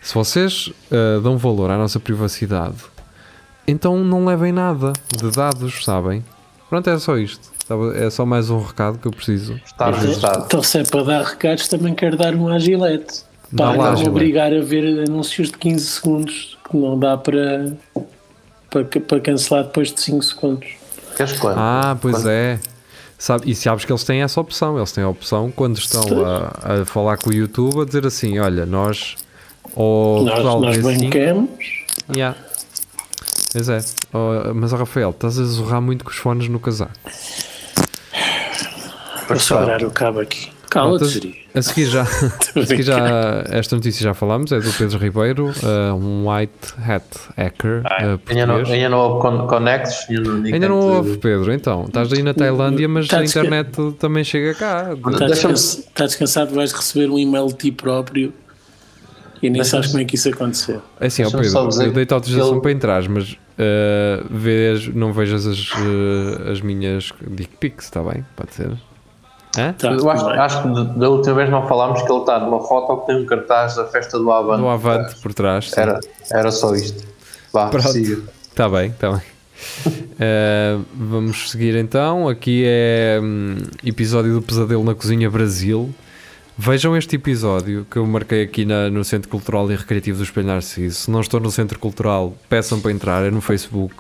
[SPEAKER 3] Se vocês ah, dão valor à nossa privacidade, então não levem nada de dados, sabem? Pronto, é só isto. É só mais um recado que eu preciso.
[SPEAKER 4] Está registado.
[SPEAKER 6] Então, se é para dar recados, também quero dar um à Gillette.
[SPEAKER 3] Dá
[SPEAKER 6] Para não obrigar a ver anúncios de 15 segundos, que não dá para, para, para cancelar depois de 5 segundos.
[SPEAKER 3] Ah, pois
[SPEAKER 4] Quando?
[SPEAKER 3] é. Sabe, e sabes que eles têm essa opção. Eles têm a opção quando estão a, a falar com o YouTube a dizer assim: olha, nós. Ou
[SPEAKER 6] nós nós
[SPEAKER 3] diz assim,
[SPEAKER 6] bancamos.
[SPEAKER 3] yeah. Pois é. Oh, mas, Rafael, estás a zurrar muito com os fones no casaco.
[SPEAKER 6] Vou segurar o cabo aqui. Cala-te,
[SPEAKER 3] a seguir já, *laughs* a seguir já esta notícia já falámos, é do Pedro Ribeiro, uh, um white hat hacker uh,
[SPEAKER 4] Ainda não,
[SPEAKER 3] português.
[SPEAKER 4] ainda não houve con- connects? Ainda não,
[SPEAKER 3] houve, Pedro, então. Estás aí na Tailândia, mas
[SPEAKER 6] Tá
[SPEAKER 3] a
[SPEAKER 6] desca-
[SPEAKER 3] internet também chega cá.
[SPEAKER 6] Está
[SPEAKER 4] Deixa-me-
[SPEAKER 6] descansa- está descansado, vais receber um e-mail de ti próprio e nem sabes como é que isso aconteceu.
[SPEAKER 3] É assim, ó Pedro, eu dei-te autorização
[SPEAKER 4] que
[SPEAKER 3] para entrar, mas uh, vês, não vejas as, uh, as minhas dick pics, está bem? Pode ser?
[SPEAKER 6] Tá,
[SPEAKER 4] Eu acho, acho que da última vez não falámos que ele está numa foto que tem um cartaz da festa do Avante.
[SPEAKER 3] Do avante por trás.
[SPEAKER 4] Era, era só isto. Vá,
[SPEAKER 3] Pronto.
[SPEAKER 4] siga.
[SPEAKER 3] Está bem, está bem. Uh, *laughs* vamos seguir então. Aqui é hum, episódio do Pesadelo na Cozinha Brasil. Vejam este episódio que eu marquei aqui na- no Centro Cultural e Recreativo do Espelho Narciso. Se não estou no Centro Cultural, peçam para entrar, é no Facebook.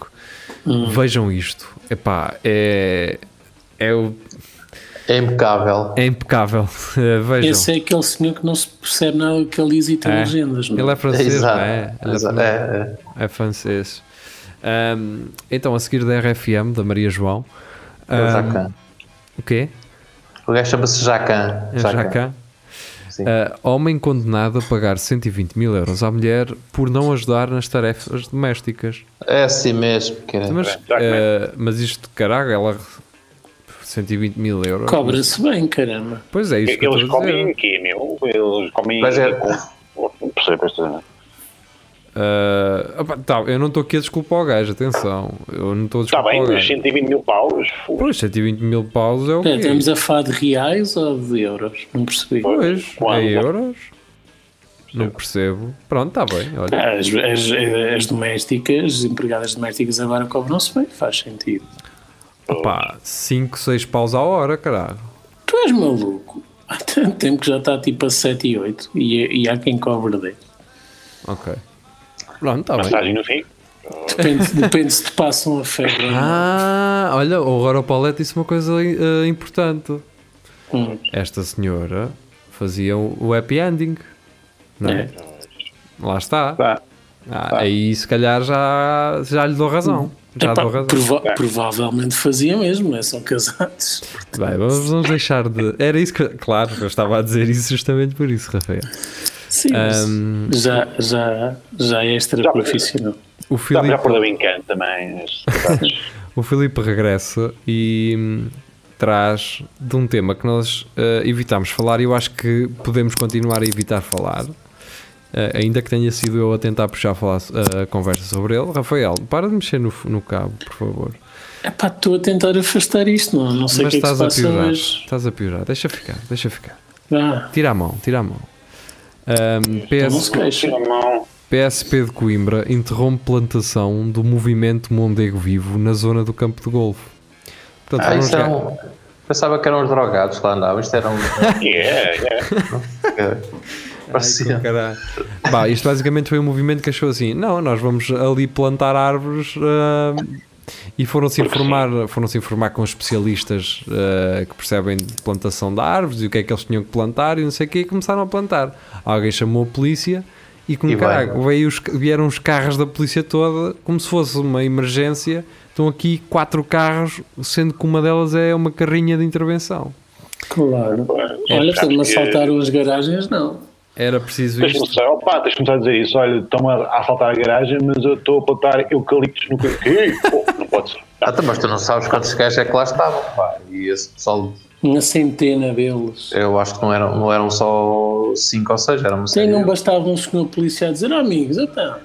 [SPEAKER 3] Vejam isto. Epá, é, é, o-
[SPEAKER 4] É impecável.
[SPEAKER 3] é impecável. Uh, *laughs* Vejam.
[SPEAKER 6] Esse é aquele senhor que não se percebe nada do que ele diz e tem
[SPEAKER 3] É.
[SPEAKER 6] legendas. não é?
[SPEAKER 3] Ele é francês,
[SPEAKER 4] Exato.
[SPEAKER 3] não é? Ele é
[SPEAKER 4] É, é.
[SPEAKER 3] é francês. Um, então, a seguir da RFM, da Maria João.
[SPEAKER 4] É o
[SPEAKER 3] Um,
[SPEAKER 4] Jacan.
[SPEAKER 3] O quê?
[SPEAKER 4] O gajo chama-se Jacan.
[SPEAKER 3] É Jacan?
[SPEAKER 4] Sim.
[SPEAKER 3] Uh, homem condenado a pagar 120 mil euros à mulher por não ajudar nas tarefas domésticas.
[SPEAKER 4] É assim mesmo. É.
[SPEAKER 3] Mas, uh, mas isto, caralho, ela. 120 mil euros.
[SPEAKER 6] Cobra-se bem, caramba.
[SPEAKER 3] Pois é, isso que eu
[SPEAKER 5] Eles comem aqui, meu. Eles comem.
[SPEAKER 4] Mas é-
[SPEAKER 5] cena.
[SPEAKER 3] Uh, opa, tá, eu não estou aqui a desculpar o gajo, atenção. Eu não estou a
[SPEAKER 5] Está
[SPEAKER 3] desculpar
[SPEAKER 5] Tá bem,
[SPEAKER 3] o
[SPEAKER 5] mas
[SPEAKER 3] gajo.
[SPEAKER 5] 120 mil paus.
[SPEAKER 3] Pois, 120 mil paus é o
[SPEAKER 6] Espera,
[SPEAKER 3] quê?
[SPEAKER 6] estamos a falar de reais ou de euros? Não percebi.
[SPEAKER 3] Pois,
[SPEAKER 5] Quando?
[SPEAKER 3] é euros? Não percebo. Pronto, está bem, olha.
[SPEAKER 6] As, as, as domésticas, as empregadas domésticas agora cobram-se bem, faz sentido.
[SPEAKER 3] Pá, 5, 6 paus à hora, caralho.
[SPEAKER 6] Tu és maluco. *laughs* Há tanto tempo que já está tipo a 7 e 8 e, e há quem cobre 10.
[SPEAKER 3] Ok. Pronto, está bem.
[SPEAKER 5] Passagem no fim.
[SPEAKER 6] Depende, depende se te passam a febre.
[SPEAKER 3] Ah, olha, o Paulette disse uma coisa eh, importante.
[SPEAKER 6] Hum,
[SPEAKER 3] Esta senhora fazia o happy ending. Não é?
[SPEAKER 6] é.
[SPEAKER 3] Lá está.
[SPEAKER 5] Tá.
[SPEAKER 3] Ah, Aí se calhar já, já lhe dou razão. Já
[SPEAKER 6] Epá, prova- provavelmente fazia mesmo, não é? São casados.
[SPEAKER 3] Bem, vamos, vamos deixar de. Era isso que. Claro, eu estava a dizer isso justamente por isso, Rafael.
[SPEAKER 6] Sim, mas
[SPEAKER 3] Ahm,
[SPEAKER 6] já, já, já é extra
[SPEAKER 5] Já-
[SPEAKER 6] profissional.
[SPEAKER 3] o Filipe
[SPEAKER 5] já perdeu o encanto também. *laughs*
[SPEAKER 3] O Filipe regressa e hum, traz de um tema que nós eh, evitámos falar e eu acho que podemos continuar a evitar falar, eh, ainda que tenha sido eu a tentar puxar a, falar, a conversa sobre ele. Rafael, para de mexer no, no cabo, por favor.
[SPEAKER 6] Epá, estou a tentar afastar isto, não, não sei o
[SPEAKER 3] Mas
[SPEAKER 6] que é que se
[SPEAKER 3] estás a
[SPEAKER 6] passa
[SPEAKER 3] piorar.
[SPEAKER 6] hoje.
[SPEAKER 3] Estás a piorar. Deixa ficar, deixa ficar.
[SPEAKER 6] Ah,
[SPEAKER 3] Tira a mão, tira a mão.
[SPEAKER 6] Não
[SPEAKER 3] PS,
[SPEAKER 6] se queixa.
[SPEAKER 5] Tira a mão.
[SPEAKER 3] PSP de Coimbra interrompe plantação do movimento Mondego Vivo na zona do campo de golfe. Portanto,
[SPEAKER 4] Ah, isso
[SPEAKER 3] ga-
[SPEAKER 4] eram. Pensava que eram os drogados que lá andavam. Isto era um. *laughs*
[SPEAKER 5] Yeah, yeah. *laughs*
[SPEAKER 4] Parecia.
[SPEAKER 3] Caralho. Bah, isto basicamente foi um movimento que achou assim: não, nós vamos ali plantar árvores ah, e foram-se informar, foram-se informar com especialistas ah, que percebem de plantação de árvores e o que é que eles tinham que plantar e não sei o que, e começaram a plantar. Alguém chamou a polícia e, como
[SPEAKER 4] E
[SPEAKER 3] caralho, veio os- vieram os carros da polícia toda como se fosse uma emergência. Estão aqui quatro carros, sendo que uma delas é uma carrinha de intervenção.
[SPEAKER 6] Claro.
[SPEAKER 5] É,
[SPEAKER 6] Olha, portanto, me
[SPEAKER 5] que-
[SPEAKER 6] assaltaram as garagens, não.
[SPEAKER 3] Era preciso
[SPEAKER 5] Tens de
[SPEAKER 3] isto.
[SPEAKER 5] começar, opa, tens começar a dizer isso. Olha, estão a assaltar a garagem, mas eu estou a plantar eucaliptos no quê? Pô, não pode ser.
[SPEAKER 4] Ah, tá, mas tu não sabes quantos gajos é que lá estavam, pá. E esse pessoal,
[SPEAKER 6] Uma centena deles.
[SPEAKER 4] eu acho que não eram, não eram só cinco ou seis, eram uma
[SPEAKER 6] Sim, não bastavam os senhor polícia a dizer, oh, amigos, então.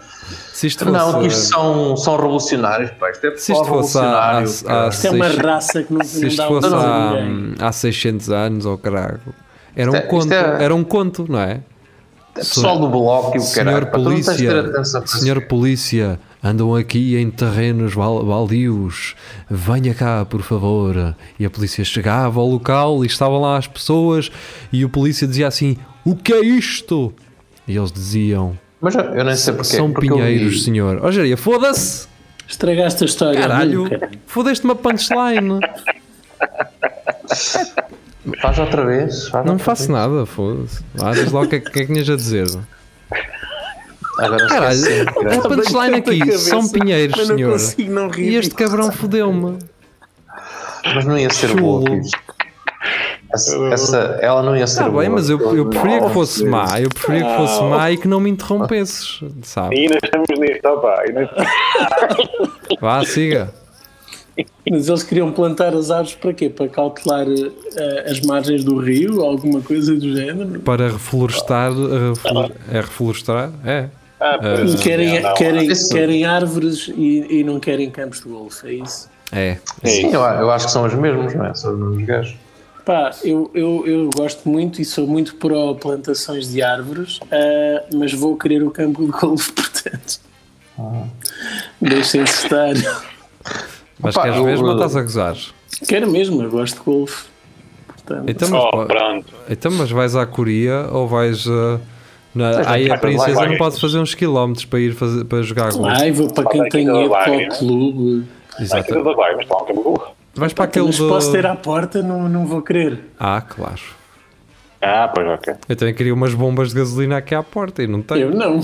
[SPEAKER 3] Se isto fosse,
[SPEAKER 4] Não, que isto são, são revolucionários, pá. Isto é
[SPEAKER 3] Se
[SPEAKER 4] pessoal
[SPEAKER 3] há-
[SPEAKER 4] revolucionário.
[SPEAKER 3] há- há-
[SPEAKER 6] Isto é uma raça que não,
[SPEAKER 3] se isto
[SPEAKER 6] dá
[SPEAKER 3] fosse há, há 600 anos, ou caralho, era um
[SPEAKER 4] Isto é-
[SPEAKER 3] conto,
[SPEAKER 4] é-
[SPEAKER 3] era um conto, não é?
[SPEAKER 4] É pessoal do bloco e o
[SPEAKER 3] Senhor
[SPEAKER 4] caralho.
[SPEAKER 3] polícia, senhor polícia, andam aqui em terrenos bal- baldios, venha cá, por favor. E a polícia chegava ao local e estavam lá as pessoas e o polícia dizia assim, o que é isto? E eles diziam,
[SPEAKER 4] Mas eu, nem sei porquê.
[SPEAKER 3] são
[SPEAKER 4] porque
[SPEAKER 3] pinheiros, senhor. Ó, Jeria, foda-se!
[SPEAKER 6] Estragaste a história.
[SPEAKER 3] Caralho, fodeste uma punchline. *laughs*
[SPEAKER 4] Faz outra vez. Faz
[SPEAKER 3] Não
[SPEAKER 4] outra
[SPEAKER 3] faço
[SPEAKER 4] vez.
[SPEAKER 3] nada, foda-se. Ah, diz lá o que é, que é que tinhas a dizer.
[SPEAKER 4] Agora
[SPEAKER 3] Caralho, a punchline aqui são pinheiros,
[SPEAKER 6] Mas
[SPEAKER 3] senhor.
[SPEAKER 6] consigo não rir.
[SPEAKER 3] E este cabrão fodeu-me.
[SPEAKER 4] Mas não ia ser
[SPEAKER 3] Chulo.
[SPEAKER 4] boa. Essa, essa- ela não ia ser
[SPEAKER 3] Está
[SPEAKER 4] boa.
[SPEAKER 3] bem, mas eu, eu preferia que fosse má. Eu preferia que fosse má e que não me interrompesses, sabe?
[SPEAKER 5] E ainda estamos nisto, opa. Ainda...
[SPEAKER 3] Vá, siga.
[SPEAKER 6] Mas eles queriam plantar as árvores para quê? Para cautelar eh, as margens do rio? Alguma coisa do género?
[SPEAKER 3] Para reflorestar. reflor- É reflorestar? É.
[SPEAKER 5] Ah,
[SPEAKER 6] E querem,
[SPEAKER 5] não,
[SPEAKER 6] querem,
[SPEAKER 4] Isso.
[SPEAKER 6] querem árvores e, e não querem campos de golfe, é isso?
[SPEAKER 3] É.
[SPEAKER 4] Sim, eu, eu acho que são os mesmos, não é? São os mesmos gajos.
[SPEAKER 6] Pá, eu, eu, eu gosto muito e sou muito pró plantações de árvores, ah, mas vou querer o campo de golfe, *laughs* portanto. Deixem-se estar. *laughs*
[SPEAKER 3] Mas
[SPEAKER 4] Opa,
[SPEAKER 3] queres
[SPEAKER 4] eu-
[SPEAKER 3] mesmo ou estás a gozar?
[SPEAKER 6] Quero mesmo, eu gosto de golfe. Portanto,
[SPEAKER 3] Então, mas,
[SPEAKER 5] Oh, pronto.
[SPEAKER 3] então, mas vais à Coreia ou vais. uh, na, aí a princesa não pode fazer uns quilómetros para ir fazer, para jogar golfe.
[SPEAKER 6] ai, vou para quem tem ido para o clube.
[SPEAKER 3] Exato.
[SPEAKER 5] um campo.
[SPEAKER 3] Vais para aquele
[SPEAKER 6] Mas posso ter à porta, não, não vou querer.
[SPEAKER 3] Ah, claro.
[SPEAKER 5] Ah, pois ok.
[SPEAKER 3] Eu também queria umas bombas de gasolina aqui à porta e não tenho.
[SPEAKER 6] Eu não.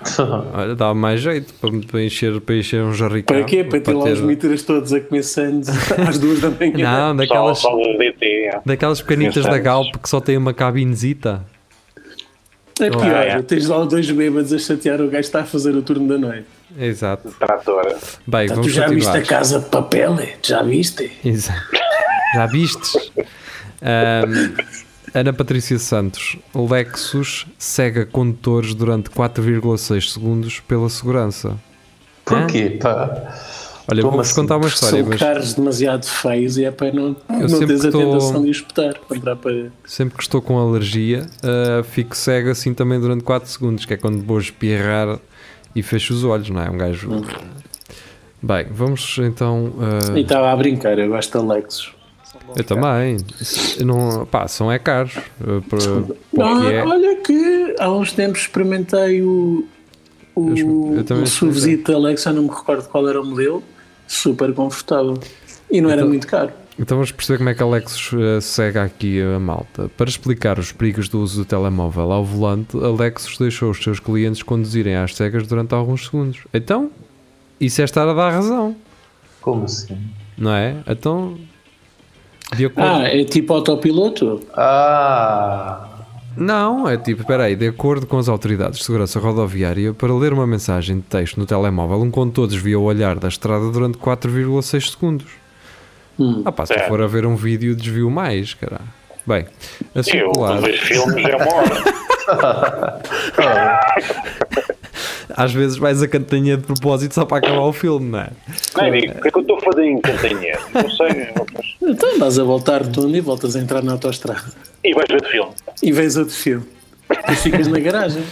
[SPEAKER 6] *laughs*
[SPEAKER 3] Olha, dá mais jeito para, para encher, para encher um jarricão.
[SPEAKER 6] Para quê? Para ter lá os mitras todos a comer sandes *laughs* às duas da manhã.
[SPEAKER 3] Não,
[SPEAKER 5] Só,
[SPEAKER 3] daquelas,
[SPEAKER 5] só do DT. é.
[SPEAKER 3] daquelas pequenitas da. Galp que só tem uma cabinezita.
[SPEAKER 6] É pior,
[SPEAKER 5] Ah, é.
[SPEAKER 6] tens lá dois bêbados a chatear o gajo que está a fazer o turno da noite.
[SPEAKER 3] Exato.
[SPEAKER 5] Tratora.
[SPEAKER 3] Bem,
[SPEAKER 6] tu
[SPEAKER 3] vamos
[SPEAKER 6] já viste
[SPEAKER 3] continuar.
[SPEAKER 6] a casa de papel? é? Já viste?
[SPEAKER 3] Exato. *laughs* Já vistes? Ahm, Ana Patrícia Santos. Lexus cega condutores durante 4,6 segundos pela segurança.
[SPEAKER 4] Porquê? Pá?
[SPEAKER 3] Olha, vou-vos
[SPEAKER 4] assim?
[SPEAKER 3] contar uma história,
[SPEAKER 6] São
[SPEAKER 3] mas
[SPEAKER 6] carros demasiado feios e é para não, não
[SPEAKER 3] sempre
[SPEAKER 6] teres a
[SPEAKER 3] estou-
[SPEAKER 6] tentação de os espetar
[SPEAKER 3] sempre que estou com alergia, ah, fico cego assim também durante 4 segundos, que é quando vou espirrar e fecho os olhos, não é? Um gajo. Bem, vamos então. ah,
[SPEAKER 6] E estava a brincar, eu gosto da Lexus.
[SPEAKER 3] Eu também. Não, pá, são é caros. eh, para- o
[SPEAKER 6] Não,
[SPEAKER 3] que é.
[SPEAKER 6] Olha que há uns tempos experimentei o, o,
[SPEAKER 3] Eu- eu também
[SPEAKER 6] o Suvzito Alexa, não me recordo qual era o modelo, super confortável. E não era
[SPEAKER 3] Então-
[SPEAKER 6] muito caro.
[SPEAKER 3] Então vamos perceber como é que Alex eh, segue aqui a malta. Para explicar os perigos do uso do telemóvel ao volante, Alexos deixou os seus clientes conduzirem às cegas durante alguns segundos. Então, isso é estar a dar razão,
[SPEAKER 4] Como assim?
[SPEAKER 3] não é? Então, acordo.
[SPEAKER 6] Ah, é tipo autopiloto?
[SPEAKER 4] Ah,
[SPEAKER 3] Não, é tipo, espera aí, de acordo com as autoridades de segurança rodoviária, para ler uma mensagem de texto no telemóvel, um condutor desvia o olhar da estrada durante 4,6 segundos.
[SPEAKER 6] Hum.
[SPEAKER 3] Ah pá, se
[SPEAKER 5] É.
[SPEAKER 3] for a ver um vídeo, desvio mais, caralho. Bem, a
[SPEAKER 5] Eu,
[SPEAKER 3] circular,
[SPEAKER 5] quando vejo filmes, é uma hora. *laughs*
[SPEAKER 3] às vezes vais a cantanha de propósito só para acabar o filme, não é?
[SPEAKER 5] Não, eu digo, o que a Cantanhede? Não sei. mas-
[SPEAKER 6] Então vais a voltar de túnel e voltas a entrar na autostrada.
[SPEAKER 5] E vais ver filme.
[SPEAKER 6] E vês outro filme. Depois ficas na garagem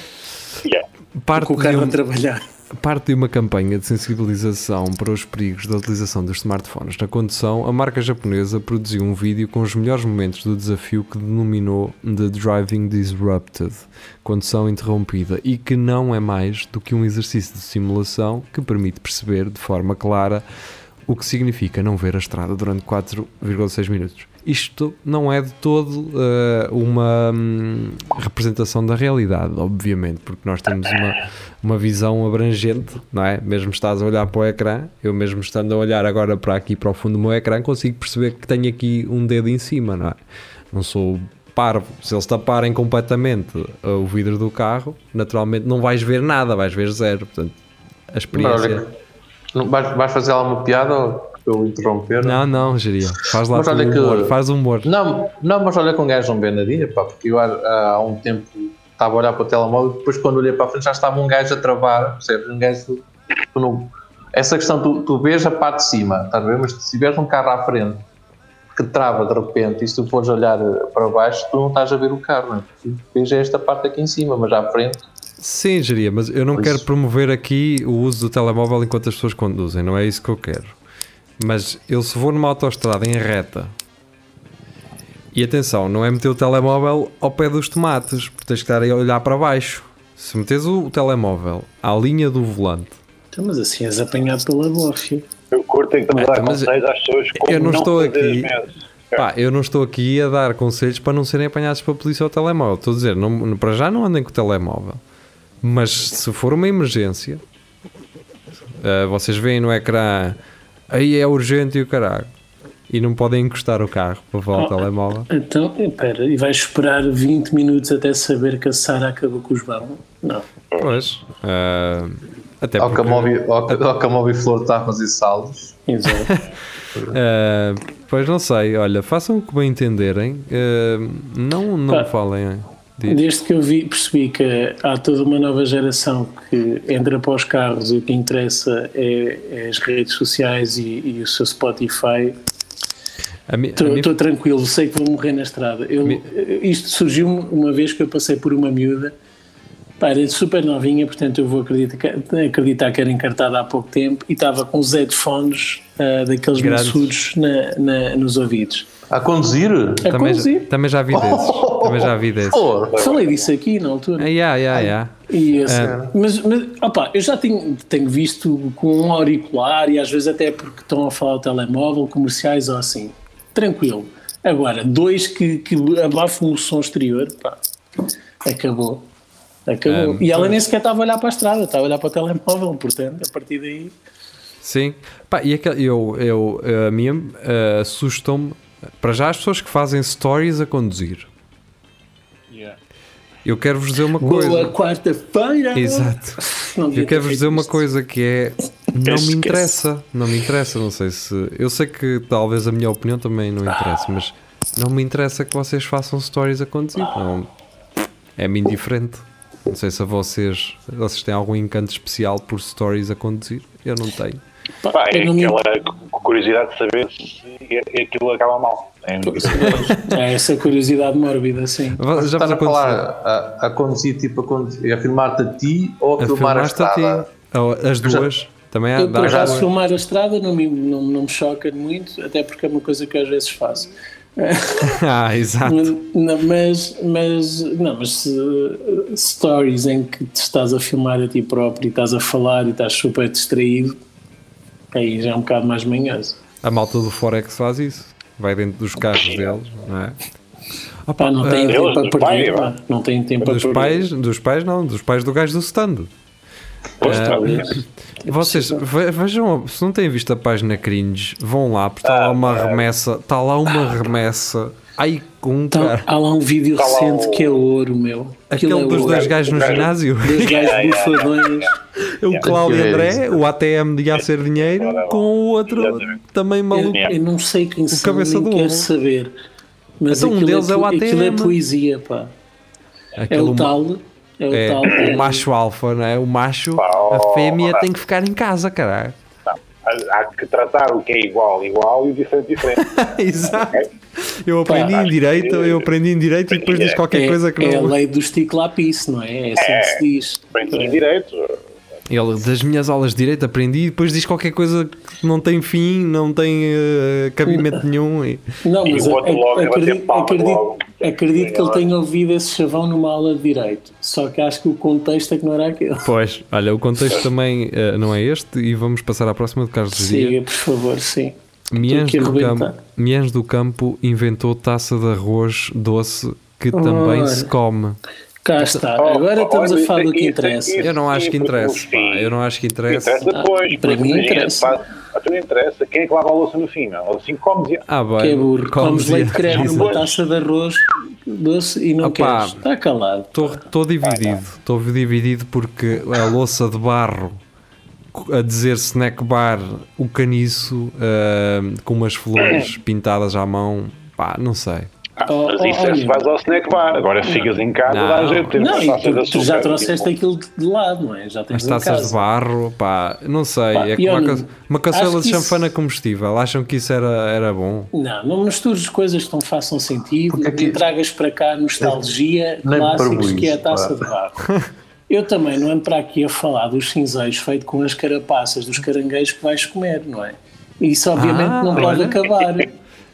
[SPEAKER 5] Yeah.
[SPEAKER 3] Parte
[SPEAKER 6] com o
[SPEAKER 3] de,
[SPEAKER 6] carro a
[SPEAKER 3] um-
[SPEAKER 6] trabalhar.
[SPEAKER 3] parte de uma campanha de sensibilização para os perigos da utilização dos smartphones na condução, a marca japonesa produziu um vídeo com os melhores momentos do desafio que denominou The Driving Disrupted, condução interrompida, e que não é mais do que um exercício de simulação que permite perceber de forma clara o que significa não ver a estrada durante 4,6 minutos. Isto não é de todo eh, uma hum, representação da realidade, obviamente, porque nós temos uma, uma visão abrangente, não é? Mesmo estás a olhar para o ecrã, eu mesmo estando a olhar agora para aqui para o fundo do meu ecrã, consigo perceber que tenho aqui um dedo em cima, não é? Não sou parvo. Se eles taparem completamente uh, o vidro do carro, naturalmente não vais ver nada, vais ver zero. Portanto, a experiência.
[SPEAKER 4] olha, não- vais, vais fazer lá uma piada ou eu interromper?
[SPEAKER 3] Não, não, geria. Faz lá
[SPEAKER 4] Mas olha que-
[SPEAKER 3] humor, faz humor.
[SPEAKER 4] Não, não, mas olha que um gajo não vê pá, porque eu há, há um tempo estava a olhar para o telemóvel e depois quando olhei para a frente já estava um gajo a travar, percebes? Um gajo, tu não, essa questão, tu, tu vês a parte de cima, estás a ver? Mas se tiveres um carro à frente que trava de repente e se tu fores olhar eh, para baixo, tu não estás a ver o carro, não é? Tu vês esta parte aqui em cima, mas à frente,
[SPEAKER 3] Sim, geria, mas eu não
[SPEAKER 4] Por
[SPEAKER 3] quero promover aqui o uso do telemóvel enquanto as pessoas conduzem, não é isso que eu quero. Mas eu se vou numa autoestrada em reta e atenção, não é meter o telemóvel ao pé dos tomates, porque tens que estar a olhar para baixo. Se metes o telemóvel à linha do volante,
[SPEAKER 6] Então, mas assim és apanhado pela bófia.
[SPEAKER 5] Eu curto é que estamos a
[SPEAKER 3] É,
[SPEAKER 5] dar
[SPEAKER 3] mas
[SPEAKER 5] conselhos às pessoas como
[SPEAKER 3] eu não estou
[SPEAKER 5] fazer
[SPEAKER 3] aqui-. Pá, eu não estou aqui a dar conselhos para não serem apanhados pela polícia ao telemóvel. Estou a dizer, não, para já não andem com o telemóvel. Mas se for uma emergência, ah, vocês veem no ecrã, aí é urgente e o caralho. E não podem encostar o carro para falar o telemóvel.
[SPEAKER 6] Então, espera, e vais esperar 20 minutos até saber que a Sara acabou com os balões? Não.
[SPEAKER 3] Pois. ah, até porque,
[SPEAKER 4] ao, que- a Mobi Flor está a fazer saldos.
[SPEAKER 6] Exato.
[SPEAKER 3] ah, *laughs* pois não sei, olha, façam o que bem entenderem. ah, não não
[SPEAKER 6] Pá.
[SPEAKER 3] falem
[SPEAKER 6] Desde que eu vi, percebi que há toda uma nova geração que entra para os carros e o que interessa é, é as redes sociais e, e o seu Spotify, estou tranquilo, sei que vou morrer na estrada. Eu,
[SPEAKER 3] Mi-
[SPEAKER 6] isto surgiu uma vez que eu passei por uma miúda, pá, era super novinha, portanto eu vou acreditar que, acreditar que era encartada há pouco tempo e estava com os headphones ah, daqueles maçudos nos ouvidos.
[SPEAKER 4] A conduzir?
[SPEAKER 6] A
[SPEAKER 3] também, já,
[SPEAKER 6] conduzir.
[SPEAKER 3] também já vi *laughs* desses. Também já vi desses.
[SPEAKER 4] Pô,
[SPEAKER 6] Falei disso aqui na altura.
[SPEAKER 3] Ah, yeah, yeah, yeah.
[SPEAKER 6] E
[SPEAKER 3] É.
[SPEAKER 6] mas, mas opa, eu já tenho, tenho visto com um auricular e às vezes até porque estão a falar ao telemóvel, comerciais ou assim. Tranquilo. Agora, dois que, que abafam o som exterior, pá, acabou. Acabou.
[SPEAKER 3] É,
[SPEAKER 6] e ela nem sequer estava a olhar para a estrada, estava a olhar para o telemóvel, portanto, a partir daí.
[SPEAKER 3] Sim. Pá, e aquele, eu, eu, a minha eh, assustam-me. Para já, as pessoas que fazem stories a conduzir. Eu quero-vos dizer uma
[SPEAKER 6] Boa
[SPEAKER 3] coisa.
[SPEAKER 6] quarta-feira!
[SPEAKER 3] Exato. Eu
[SPEAKER 6] ter
[SPEAKER 3] quero-vos
[SPEAKER 6] feito
[SPEAKER 3] dizer uma coisa que é. Não me interessa. Não me interessa. Não sei se. Eu sei que talvez a minha opinião também não interessa, mas não me interessa que vocês façam stories a conduzir. Não, é-me indiferente. Não sei se a vocês, vocês têm algum encanto especial por stories a conduzir. Eu não tenho.
[SPEAKER 6] Pá,
[SPEAKER 5] é
[SPEAKER 6] me-
[SPEAKER 5] aquela curiosidade de saber se é- aquilo acaba mal. É a coisa.
[SPEAKER 6] É essa curiosidade mórbida, sim.
[SPEAKER 3] Já
[SPEAKER 4] Estás a falar a, a conduzir, tipo a, conduzir, a filmar-te a ti ou a,
[SPEAKER 3] A
[SPEAKER 4] filmar a
[SPEAKER 3] a
[SPEAKER 4] estrada?
[SPEAKER 3] ti. Ou As duas. Também há,
[SPEAKER 6] Eu, por
[SPEAKER 3] dá-
[SPEAKER 6] acaso, filmar a estrada não me, não, não me choca muito, até porque é uma coisa que às vezes faço. *laughs* *laughs*
[SPEAKER 3] Ah, exato.
[SPEAKER 6] Mas, não, mas, mas, não, mas se, stories em que te estás a filmar a ti próprio e estás a falar e estás super distraído, aí já é um bocado mais manhoso.
[SPEAKER 3] A malta do Forex faz isso. Vai dentro dos carros deles, não é?
[SPEAKER 6] Pá, não tem
[SPEAKER 3] Ah,
[SPEAKER 6] tempo
[SPEAKER 5] Eles,
[SPEAKER 6] a
[SPEAKER 5] dos
[SPEAKER 6] perder.
[SPEAKER 5] pais,
[SPEAKER 6] pá, não tem tempo
[SPEAKER 3] dos
[SPEAKER 6] perder.
[SPEAKER 3] pais, dos pais não, dos pais do gajo do stand.
[SPEAKER 5] Pois,
[SPEAKER 3] Ah. *laughs* Vocês ve- vejam, se não têm visto a página cringe, vão lá, porque está lá uma remessa, está lá uma remessa. Ai, com um
[SPEAKER 6] Então,
[SPEAKER 3] cara.
[SPEAKER 6] há lá um vídeo
[SPEAKER 5] Tá
[SPEAKER 6] recente
[SPEAKER 5] o-
[SPEAKER 6] que é ouro, meu.
[SPEAKER 3] Aquele
[SPEAKER 6] Aquilo é
[SPEAKER 3] dos
[SPEAKER 6] ouro.
[SPEAKER 3] dois gajos no
[SPEAKER 5] o
[SPEAKER 3] ginásio.
[SPEAKER 6] Dois gajos *laughs* bufadões.
[SPEAKER 3] O Cláudio
[SPEAKER 4] É
[SPEAKER 3] André, o ATM de a ser dinheiro, com o outro
[SPEAKER 5] Exatamente.
[SPEAKER 3] também
[SPEAKER 6] Eu,
[SPEAKER 3] maluco.
[SPEAKER 6] eu não sei quem são,
[SPEAKER 3] cabeça
[SPEAKER 6] nem
[SPEAKER 3] do
[SPEAKER 6] quero saber. Mas
[SPEAKER 3] Então, um
[SPEAKER 6] aquilo,
[SPEAKER 3] deles é o
[SPEAKER 6] po- aquilo é
[SPEAKER 3] ATM.
[SPEAKER 6] poesia, pá. É
[SPEAKER 3] Aquele
[SPEAKER 6] o tal. É o
[SPEAKER 3] é,
[SPEAKER 6] tal.
[SPEAKER 3] o macho alfa, não é? O macho,
[SPEAKER 5] Pá,
[SPEAKER 3] a
[SPEAKER 5] oh,
[SPEAKER 3] fêmea
[SPEAKER 5] oh,
[SPEAKER 3] tem que ficar em casa, caralho.
[SPEAKER 5] Há há que tratar o que é igual, igual e o diferente, diferente. *laughs*
[SPEAKER 3] Exato. Eu aprendi
[SPEAKER 5] Pá,
[SPEAKER 3] em direito, eu aprendi em direito e depois diz qualquer
[SPEAKER 6] é,
[SPEAKER 3] coisa que
[SPEAKER 6] é a
[SPEAKER 3] não.
[SPEAKER 6] lei do esticlapice, não é? É assim que se diz.
[SPEAKER 5] Aprendi em direito.
[SPEAKER 3] Ele, das minhas aulas de direito, aprendi e depois diz qualquer coisa que não tem fim, não tem eh, cabimento nenhum. E...
[SPEAKER 6] Não, mas
[SPEAKER 5] E logo
[SPEAKER 6] acredito, acredito,
[SPEAKER 5] logo.
[SPEAKER 6] acredito que ele tenha ouvido esse chavão numa aula de direito. Só que acho que o contexto é que não era aquele.
[SPEAKER 3] Pois, olha, o contexto também eh, não é este e vamos passar à próxima do Carlos Geria.
[SPEAKER 6] Siga, por favor, sim. A
[SPEAKER 3] do, campo, Miãs do Campo inventou taça de arroz doce que também se come.
[SPEAKER 6] Cá está.
[SPEAKER 5] Oh,
[SPEAKER 6] Agora estamos
[SPEAKER 5] olha,
[SPEAKER 6] a falar do que interessa.
[SPEAKER 5] isso-
[SPEAKER 3] Eu não acho que interessa, pá, eu não acho que interessa.
[SPEAKER 5] Interessa depois.
[SPEAKER 6] Ah, para mim interessa.
[SPEAKER 5] A tu não interessa. Quem é que lava a louça no fim? Não? Assim comes e.
[SPEAKER 3] Ah, bem,
[SPEAKER 6] Que é burro. Comes leite *laughs* creme numa taça de arroz doce e não
[SPEAKER 3] Opa.
[SPEAKER 6] queres. Está calado.
[SPEAKER 3] Estou dividido, estou dividido porque a louça de barro a dizer snack bar, o caniço ah, com umas flores pintadas à mão, pá, não sei.
[SPEAKER 5] Ah,
[SPEAKER 6] Oh,
[SPEAKER 5] mas
[SPEAKER 6] oh,
[SPEAKER 5] isso é
[SPEAKER 6] olha.
[SPEAKER 5] se vais ao snack bar. Agora ficas em casa,
[SPEAKER 3] Não.
[SPEAKER 5] dá jeito ter
[SPEAKER 6] Não, e tu, tu já trouxeste
[SPEAKER 5] tipo,
[SPEAKER 6] aquilo de lado, não é? Já tens
[SPEAKER 3] As
[SPEAKER 6] em
[SPEAKER 3] taças
[SPEAKER 6] casa.
[SPEAKER 3] de barro, pá, não sei,
[SPEAKER 6] Pá,
[SPEAKER 3] é uma, ca- uma caçela
[SPEAKER 6] acho
[SPEAKER 3] de
[SPEAKER 6] que isso-
[SPEAKER 3] chanfana combustível, acham que isso era, era bom?
[SPEAKER 6] Não, não mistures coisas que não façam sentido
[SPEAKER 4] Porque aqui-
[SPEAKER 6] e tragas para cá nostalgia clássicos que é a taça
[SPEAKER 4] pá.
[SPEAKER 6] de barro. *laughs* Eu também não ando para aqui a falar dos cinzeiros feitos com as carapaças dos caranguejos que vais comer, não é? Isso obviamente
[SPEAKER 3] Ah,
[SPEAKER 6] não pode
[SPEAKER 3] olha.
[SPEAKER 6] acabar.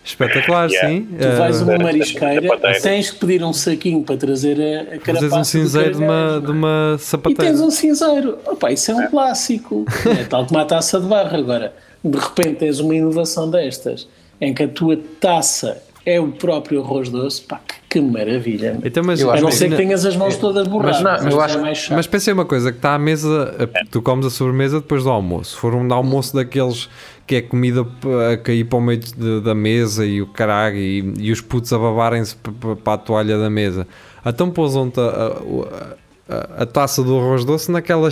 [SPEAKER 3] Espetacular,
[SPEAKER 5] Yeah.
[SPEAKER 3] sim.
[SPEAKER 6] Tu vais a uma
[SPEAKER 5] É,
[SPEAKER 6] marisqueira, tens que pedir um saquinho para trazer a, a carapaça
[SPEAKER 3] um cinzeiro de uma, de
[SPEAKER 6] é?
[SPEAKER 3] uma
[SPEAKER 6] E
[SPEAKER 3] sapateira.
[SPEAKER 6] tens um cinzeiro. Opa, isso é um clássico. É tal como a taça de barro. Agora, de repente tens uma inovação destas, em que a tua taça é o próprio arroz doce. Pá, que, que maravilha.
[SPEAKER 3] Então, mas,
[SPEAKER 4] Eu
[SPEAKER 6] A não ser que tenhas as mãos todas borradas.
[SPEAKER 4] não, eu
[SPEAKER 6] isso
[SPEAKER 4] acho-
[SPEAKER 6] é mais chato.
[SPEAKER 3] Mas pensei uma coisa, que está à mesa, a- tu comes a sobremesa depois do almoço. Se for um almoço daqueles que é comida a cair para o meio de- da mesa e o caralho e, e os putos a babarem-se para a toalha da mesa. Então pousam-te a, a- a- a taça do arroz doce naquela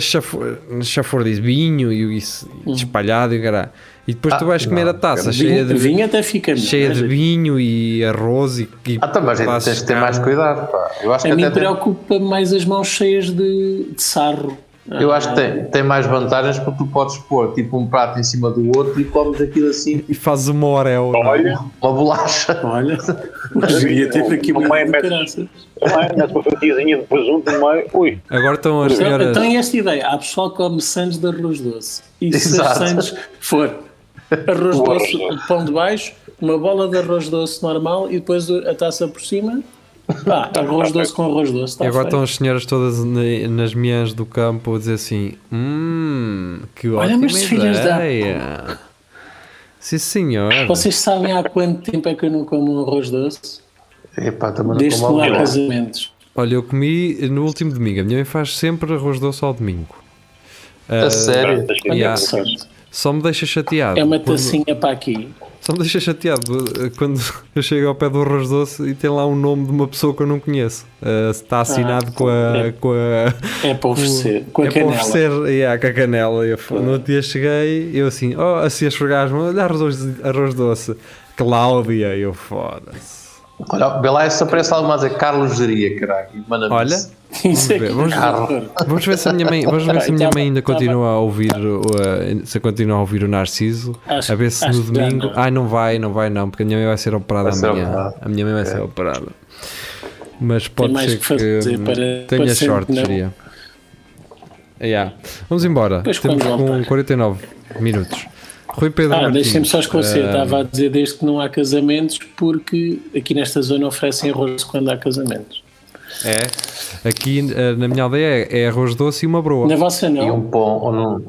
[SPEAKER 3] chafordice, vinho e isso
[SPEAKER 6] Hum.
[SPEAKER 3] espalhado e caralho. E depois tu
[SPEAKER 4] Ah,
[SPEAKER 3] vais comer
[SPEAKER 4] não,
[SPEAKER 3] a taça
[SPEAKER 6] vinho,
[SPEAKER 3] cheia de,
[SPEAKER 6] vinho até fica melhor,
[SPEAKER 3] cheia
[SPEAKER 6] é,
[SPEAKER 3] de
[SPEAKER 6] gente?
[SPEAKER 3] vinho e arroz e, e
[SPEAKER 4] Ah, aí
[SPEAKER 3] pedaços
[SPEAKER 4] tens
[SPEAKER 3] de
[SPEAKER 4] ter mais cuidado, pá. Eu acho que
[SPEAKER 6] A mim
[SPEAKER 4] até tem,
[SPEAKER 6] preocupa mais as mãos cheias de, de sarro.
[SPEAKER 4] eu acho que tem, tem mais vantagens porque tu podes pôr tipo um prato em cima do outro e comes aquilo assim,
[SPEAKER 3] E fazes uma orel. é?
[SPEAKER 5] Olha,
[SPEAKER 4] uma bolacha.
[SPEAKER 6] Olha, *laughs* hoje ia ter aqui uma
[SPEAKER 5] é
[SPEAKER 6] de
[SPEAKER 5] metes- também, uma fatiazinha de presunto no meio. Ui,
[SPEAKER 3] Agora estão as senhoras.
[SPEAKER 6] então é esta ideia, há pessoal que come sandes de arroz doce. E se
[SPEAKER 4] Exato.
[SPEAKER 6] as sandes for arroz
[SPEAKER 5] O
[SPEAKER 6] doce,
[SPEAKER 5] arroz
[SPEAKER 6] pão de baixo, uma bola de arroz doce normal e depois a taça por cima, pá, *laughs* arroz doce com arroz doce. Está
[SPEAKER 3] E agora
[SPEAKER 6] feito.
[SPEAKER 3] estão as senhoras todas na- nas minhas do campo a dizer assim: Hum, que
[SPEAKER 6] Olha,
[SPEAKER 3] ótima
[SPEAKER 6] mas filhas da.
[SPEAKER 3] Sim, senhor.
[SPEAKER 6] Vocês sabem há quanto tempo é que eu não como um arroz doce?
[SPEAKER 4] Epá, também não
[SPEAKER 6] Desde que
[SPEAKER 4] como
[SPEAKER 6] não há casamentos.
[SPEAKER 3] Olha, eu comi no último domingo. A minha mãe faz sempre arroz doce ao domingo. Ah,
[SPEAKER 4] A sério?
[SPEAKER 5] que
[SPEAKER 6] Olha
[SPEAKER 3] Yeah.
[SPEAKER 6] que sorte.
[SPEAKER 3] Só me deixa chateado.
[SPEAKER 6] É uma
[SPEAKER 3] quando-
[SPEAKER 6] tacinha para aqui.
[SPEAKER 3] Só me deixa chateado eh, quando *laughs* eu chego ao pé do arroz doce e tem lá um nome de uma pessoa que eu não conheço. Ah, está assinado com, a,
[SPEAKER 6] é.
[SPEAKER 3] com a.
[SPEAKER 6] É para oferecer. Com a
[SPEAKER 3] é para
[SPEAKER 6] canela.
[SPEAKER 3] oferecer yeah, com a canela. Eu, no outro dia cheguei, eu assim, oh, assim a esfregar-me, olha arroz, arroz doce. Cláudia, eu foda-se.
[SPEAKER 4] Olha, vê lá se aparece alguma coisa, Carlos Geria, caralho.
[SPEAKER 3] Olha,
[SPEAKER 4] isso. *laughs*
[SPEAKER 3] vamos
[SPEAKER 6] é
[SPEAKER 3] ver, vamos,
[SPEAKER 4] Carro.
[SPEAKER 3] vamos ver se a minha mãe, vamos ver se a minha
[SPEAKER 6] Tá
[SPEAKER 3] mãe ainda
[SPEAKER 6] tá
[SPEAKER 3] continua a ouvir, o, uh, se continua a ouvir o Narciso,
[SPEAKER 6] Acho-
[SPEAKER 3] a ver se no domingo,
[SPEAKER 6] não.
[SPEAKER 3] ai não vai, não vai não, porque a minha mãe vai ser operada
[SPEAKER 4] Vai ser
[SPEAKER 3] amanhã,
[SPEAKER 4] operada.
[SPEAKER 3] a minha mãe vai ser operada. Mas pode ser
[SPEAKER 6] que
[SPEAKER 3] que
[SPEAKER 6] para-
[SPEAKER 3] tenha
[SPEAKER 6] para
[SPEAKER 3] sorte,
[SPEAKER 6] não.
[SPEAKER 3] diria. Yeah. Vamos embora.
[SPEAKER 6] Pois
[SPEAKER 3] Temos com
[SPEAKER 6] voltar.
[SPEAKER 3] 49 minutos. Rui Pedro
[SPEAKER 6] Ah, deixem-me só esclarecer.
[SPEAKER 3] eh,
[SPEAKER 6] Estava a dizer desde que não há casamentos, porque aqui nesta zona oferecem arroz quando há casamentos.
[SPEAKER 3] É. Aqui eh, na minha aldeia é, é arroz doce e uma broa.
[SPEAKER 6] Na vossa
[SPEAKER 4] E
[SPEAKER 6] não.
[SPEAKER 4] um pão. ou não-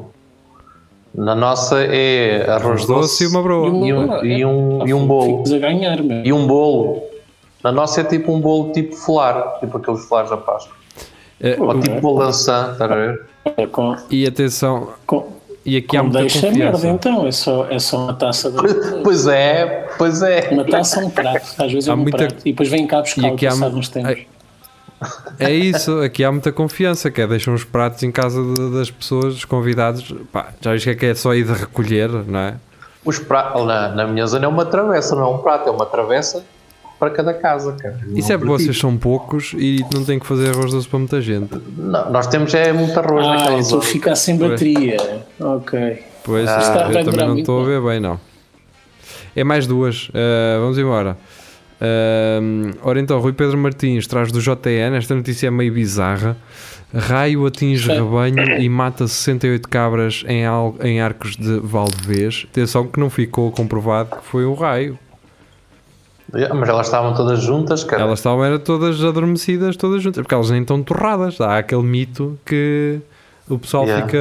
[SPEAKER 4] Na nossa é arroz
[SPEAKER 3] Arroz doce e uma broa.
[SPEAKER 4] E um, e um, e um bolo.
[SPEAKER 6] A ganhar, meu.
[SPEAKER 4] E um bolo. Na nossa é tipo um bolo tipo folar, tipo aqueles folares da Páscoa.
[SPEAKER 3] Eh,
[SPEAKER 4] Ou tipo bolo ançã, estás a ver?
[SPEAKER 6] É com,
[SPEAKER 3] e atenção,
[SPEAKER 6] com,
[SPEAKER 3] e aqui há
[SPEAKER 6] com
[SPEAKER 3] muita
[SPEAKER 6] deixa merda,
[SPEAKER 3] confiança.
[SPEAKER 6] então. É só, é só uma taça de
[SPEAKER 4] Pois é, pois é.
[SPEAKER 6] Uma taça um prato. Às vezes
[SPEAKER 3] Há
[SPEAKER 6] é um
[SPEAKER 3] muita-
[SPEAKER 6] prato. E depois vem cá buscar o
[SPEAKER 3] aqui há
[SPEAKER 6] uns tempos.
[SPEAKER 3] É isso, aqui há muita confiança, que é deixam os pratos em casa de- das pessoas, dos convidados. Pá, já viste que é que é só ir de recolher, não é?
[SPEAKER 4] Os pratos, na, na minha zona é uma travessa, não é um prato, é uma travessa para cada casa, cara.
[SPEAKER 3] Isso é porque
[SPEAKER 4] Não
[SPEAKER 3] vocês são poucos e não têm que fazer arroz doce para muita gente.
[SPEAKER 4] Não, nós temos é muito arroz
[SPEAKER 6] Ah,
[SPEAKER 4] naquela
[SPEAKER 6] então
[SPEAKER 4] zona.
[SPEAKER 6] ficar sem bateria. Ok.
[SPEAKER 3] Pois,
[SPEAKER 4] Ah.
[SPEAKER 3] eu
[SPEAKER 6] Está a
[SPEAKER 3] também não estou a
[SPEAKER 6] não?
[SPEAKER 3] ver bem, não. É mais duas. Uh, vamos embora. Uh, ora então, Rui Pedro Martins traz do JN. Esta notícia é meio bizarra. Raio atinge rebanho e mata 68 cabras em, al- em arcos de Valdevez. Atenção que não ficou comprovado que foi um raio.
[SPEAKER 4] Yeah, Mas elas estavam todas juntas, cara.
[SPEAKER 3] Elas estavam era todas adormecidas, todas juntas, porque elas nem estão torradas. Há aquele mito que o pessoal
[SPEAKER 4] Yeah.
[SPEAKER 3] fica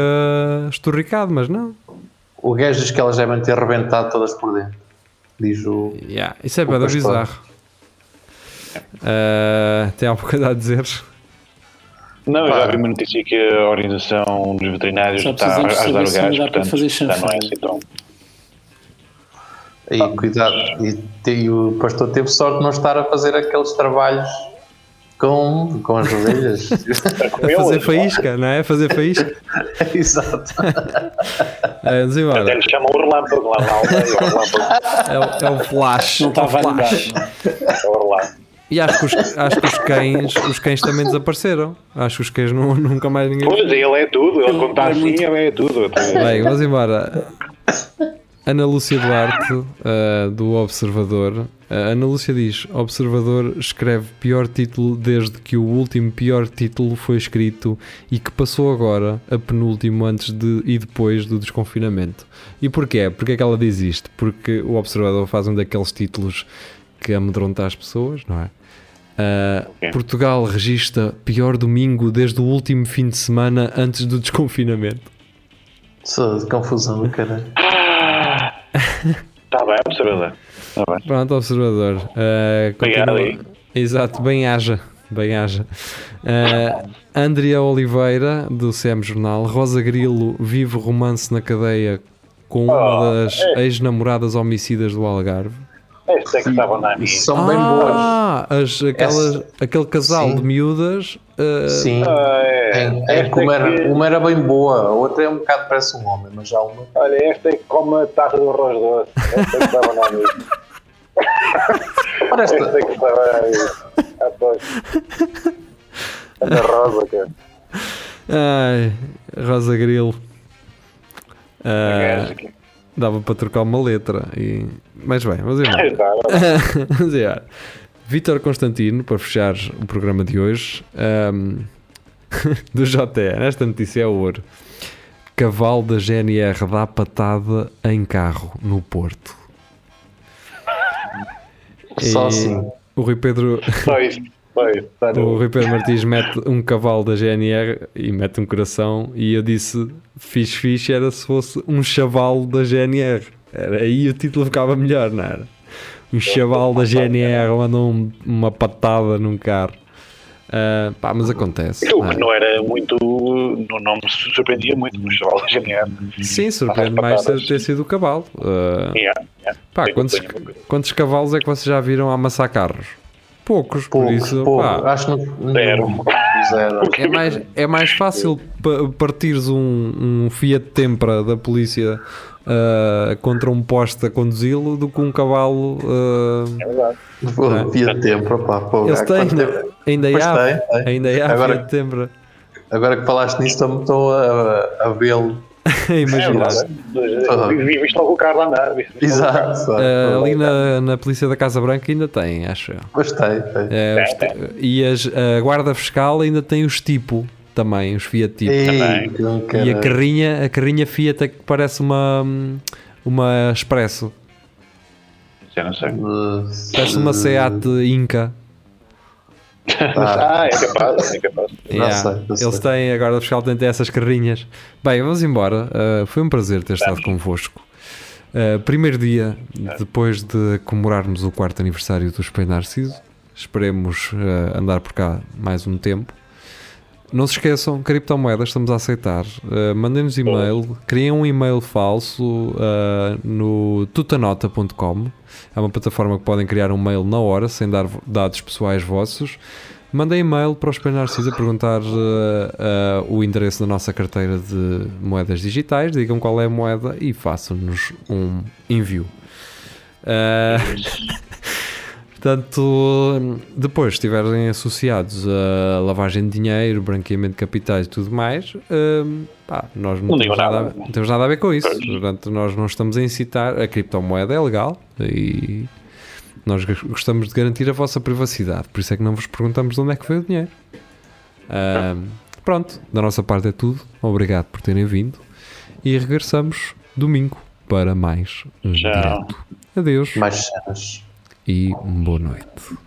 [SPEAKER 3] esturricado, mas não.
[SPEAKER 4] O gajo diz que elas devem ter rebentado todas por dentro. Diz o.
[SPEAKER 3] Yeah, isso é
[SPEAKER 4] pastor.
[SPEAKER 3] bizarro. Uh, tem alguma coisa a dizer?
[SPEAKER 5] Não, eu já vi uma notícia que a organização dos veterinários
[SPEAKER 6] Só
[SPEAKER 5] está a
[SPEAKER 6] precisamos
[SPEAKER 5] ajudar o gajo,
[SPEAKER 6] dá para
[SPEAKER 5] portanto,
[SPEAKER 6] fazer
[SPEAKER 5] já não é assim tão...
[SPEAKER 4] E cuidado. E, e o pastor teve sorte de não estar a fazer aqueles trabalhos com, com as ovelhas. *laughs*
[SPEAKER 3] A *laughs* fazer faísca, não é? A fazer faísca. *laughs*
[SPEAKER 4] Exato.
[SPEAKER 3] Uh, vamos embora.
[SPEAKER 5] Até lhe chamam o relâmpago lá na aldeia, o relâmpago,
[SPEAKER 3] É o, é o flash.
[SPEAKER 6] Não
[SPEAKER 3] é o
[SPEAKER 6] estava a ligar.
[SPEAKER 3] flash.
[SPEAKER 5] é o relâmpago.
[SPEAKER 3] E acho que, os, acho que os cães os cães também desapareceram. Acho que os cães nu- nunca mais ninguém.
[SPEAKER 5] Pois, ele é tudo, ele quando está
[SPEAKER 6] É
[SPEAKER 5] assim, ele é tudo.
[SPEAKER 3] Bem, vamos embora. Ana Lúcia Duarte, uh, do Observador. Uh, Ana Lúcia diz: Observador escreve pior título desde que o último pior título foi escrito e que passou agora a penúltimo antes de e depois do desconfinamento. E porquê? Porque é que ela diz isto? Porque o Observador faz um daqueles títulos que amedronta as pessoas, não é? Uh. Portugal registra pior domingo desde o último fim de semana antes do desconfinamento.
[SPEAKER 4] Só de confusão do caralho.
[SPEAKER 5] Está bem, observador. Está bem.
[SPEAKER 3] Pronto, observador. Uh,
[SPEAKER 5] Obrigado.
[SPEAKER 3] Exato, bem haja. Bem haja. Uh, Andrea Oliveira, do CM Jornal. Rosa Grilo vive romance na cadeia com uma
[SPEAKER 5] Oh,
[SPEAKER 3] das ex-namoradas homicidas do Algarve.
[SPEAKER 5] Este é que estava na minha.
[SPEAKER 4] São bem boas.
[SPEAKER 3] Ah, as, aquelas, aquele casal
[SPEAKER 4] Sim.
[SPEAKER 3] de miúdas. uh,
[SPEAKER 4] Sim.
[SPEAKER 5] Ah, é.
[SPEAKER 4] É, é
[SPEAKER 5] Esta
[SPEAKER 4] uma,
[SPEAKER 5] é
[SPEAKER 4] era,
[SPEAKER 5] que-
[SPEAKER 4] uma era bem boa, a outra é um bocado parece um homem, mas já uma.
[SPEAKER 5] Olha, esta é que come a taça do arroz doce. Esta é que estava na minha. Esta
[SPEAKER 4] esta,
[SPEAKER 5] é que estava na minha. Ah, pois. Esta rosa, cara.
[SPEAKER 3] Ai, Rosa Grilo. Uh, dava para trocar uma letra. E... Mas bem, vamos embora. *laughs* *laughs* Vamos embora. Vítor Constantino, para fechar o programa de hoje, ahm, *laughs* do JN. Esta notícia é ouro. Cavalo da GNR dá patada em carro no Porto.
[SPEAKER 4] só
[SPEAKER 3] E
[SPEAKER 4] assim.
[SPEAKER 3] O Rui Pedro,
[SPEAKER 5] Só isso. Só isso. Tá
[SPEAKER 3] o Rui Pedro Martins mete um cavalo da GNR e mete um coração. E eu disse: fixe, fixe era se fosse um chavalo da GNR. Era, aí o título ficava melhor, não era? Um chaval da GNR mandou um- uma patada num carro. Ah, pá, mas acontece.
[SPEAKER 5] O
[SPEAKER 3] não é?
[SPEAKER 5] que não era muito. Não, não me surpreendia muito, mas chaval da GNR.
[SPEAKER 3] Sim, surpreende mais ter, ter sido o cavalo. Ah,
[SPEAKER 5] Yeah, yeah.
[SPEAKER 3] pá, quantos, quantos cavalos é que vocês já viram amassar carros? Poucos, por
[SPEAKER 4] Poucos,
[SPEAKER 3] isso.
[SPEAKER 4] poucos.
[SPEAKER 3] pá,
[SPEAKER 4] Acho que não.
[SPEAKER 5] Zero.
[SPEAKER 4] Zero. *laughs*
[SPEAKER 3] é, mais, é mais fácil pa- partires um, um Fiat Tempra da polícia ah, contra um poste a conduzi-lo do que um cavalo. ah,
[SPEAKER 5] É verdade.
[SPEAKER 4] Pô, Havia tempo, pá. Pô,
[SPEAKER 3] eles têm,
[SPEAKER 4] tempo-
[SPEAKER 3] ainda há,
[SPEAKER 4] tem, tem.
[SPEAKER 3] ainda há
[SPEAKER 4] Agora-
[SPEAKER 3] Fiat Tempra.
[SPEAKER 4] Agora que falaste nisso, estou- estou a, a vê-lo. *laughs*
[SPEAKER 5] É
[SPEAKER 3] Imagina.
[SPEAKER 5] verdade. Vi- vi- Viste logo o carro a andar.
[SPEAKER 4] Exato.
[SPEAKER 3] Ah, ali na, na polícia da Casa Branca ainda tem, acho eu.
[SPEAKER 4] Pois tem, tem.
[SPEAKER 3] É, os ti- e as- a guarda fiscal ainda tem os tipo também, os Fiat Tipo.
[SPEAKER 4] Ei,
[SPEAKER 3] E a carrinha, a carrinha Fiat é que parece uma, uma Expresso.
[SPEAKER 5] Já não sei.
[SPEAKER 3] Parece uma Seat Inca.
[SPEAKER 5] Ah, *laughs* é capaz, é capaz. *laughs*
[SPEAKER 4] Não sei, não sei.
[SPEAKER 3] Eles têm, agora o fiscal tem essas carrinhas. Bem, vamos embora. Uh, foi um prazer ter estado convosco. Uh, primeiro dia, depois de comemorarmos o quarto aniversário do Espelho Narciso. Esperemos uh, andar por cá mais um tempo. Não se esqueçam, criptomoedas estamos a aceitar. Uh, Mandem-nos e-mail, criem um e-mail falso uh, no tutanota.com. É uma plataforma que podem criar um mail na hora, sem dar dados pessoais vossos. Mandem e-mail para o Espelho Narciso a perguntar uh, uh, o endereço da nossa carteira de moedas digitais, digam qual é a moeda e façam-nos um envio. Uh, *laughs* Portanto, depois se estiverem associados a lavagem de dinheiro, branqueamento de capitais e tudo mais, hum, pá, nós não,
[SPEAKER 5] Não
[SPEAKER 3] temos nada,
[SPEAKER 5] nada.
[SPEAKER 3] não temos nada a ver com isso. Portanto, nós não estamos a incitar. A criptomoeda é legal e nós gostamos de garantir a vossa privacidade. Por isso é que não vos perguntamos de onde é que veio o dinheiro. Hum, pronto, da nossa parte é tudo. Obrigado por terem vindo e regressamos domingo para mais um
[SPEAKER 5] Tchau.
[SPEAKER 3] direto. Adeus
[SPEAKER 4] Mais cenas.
[SPEAKER 3] E boa noite.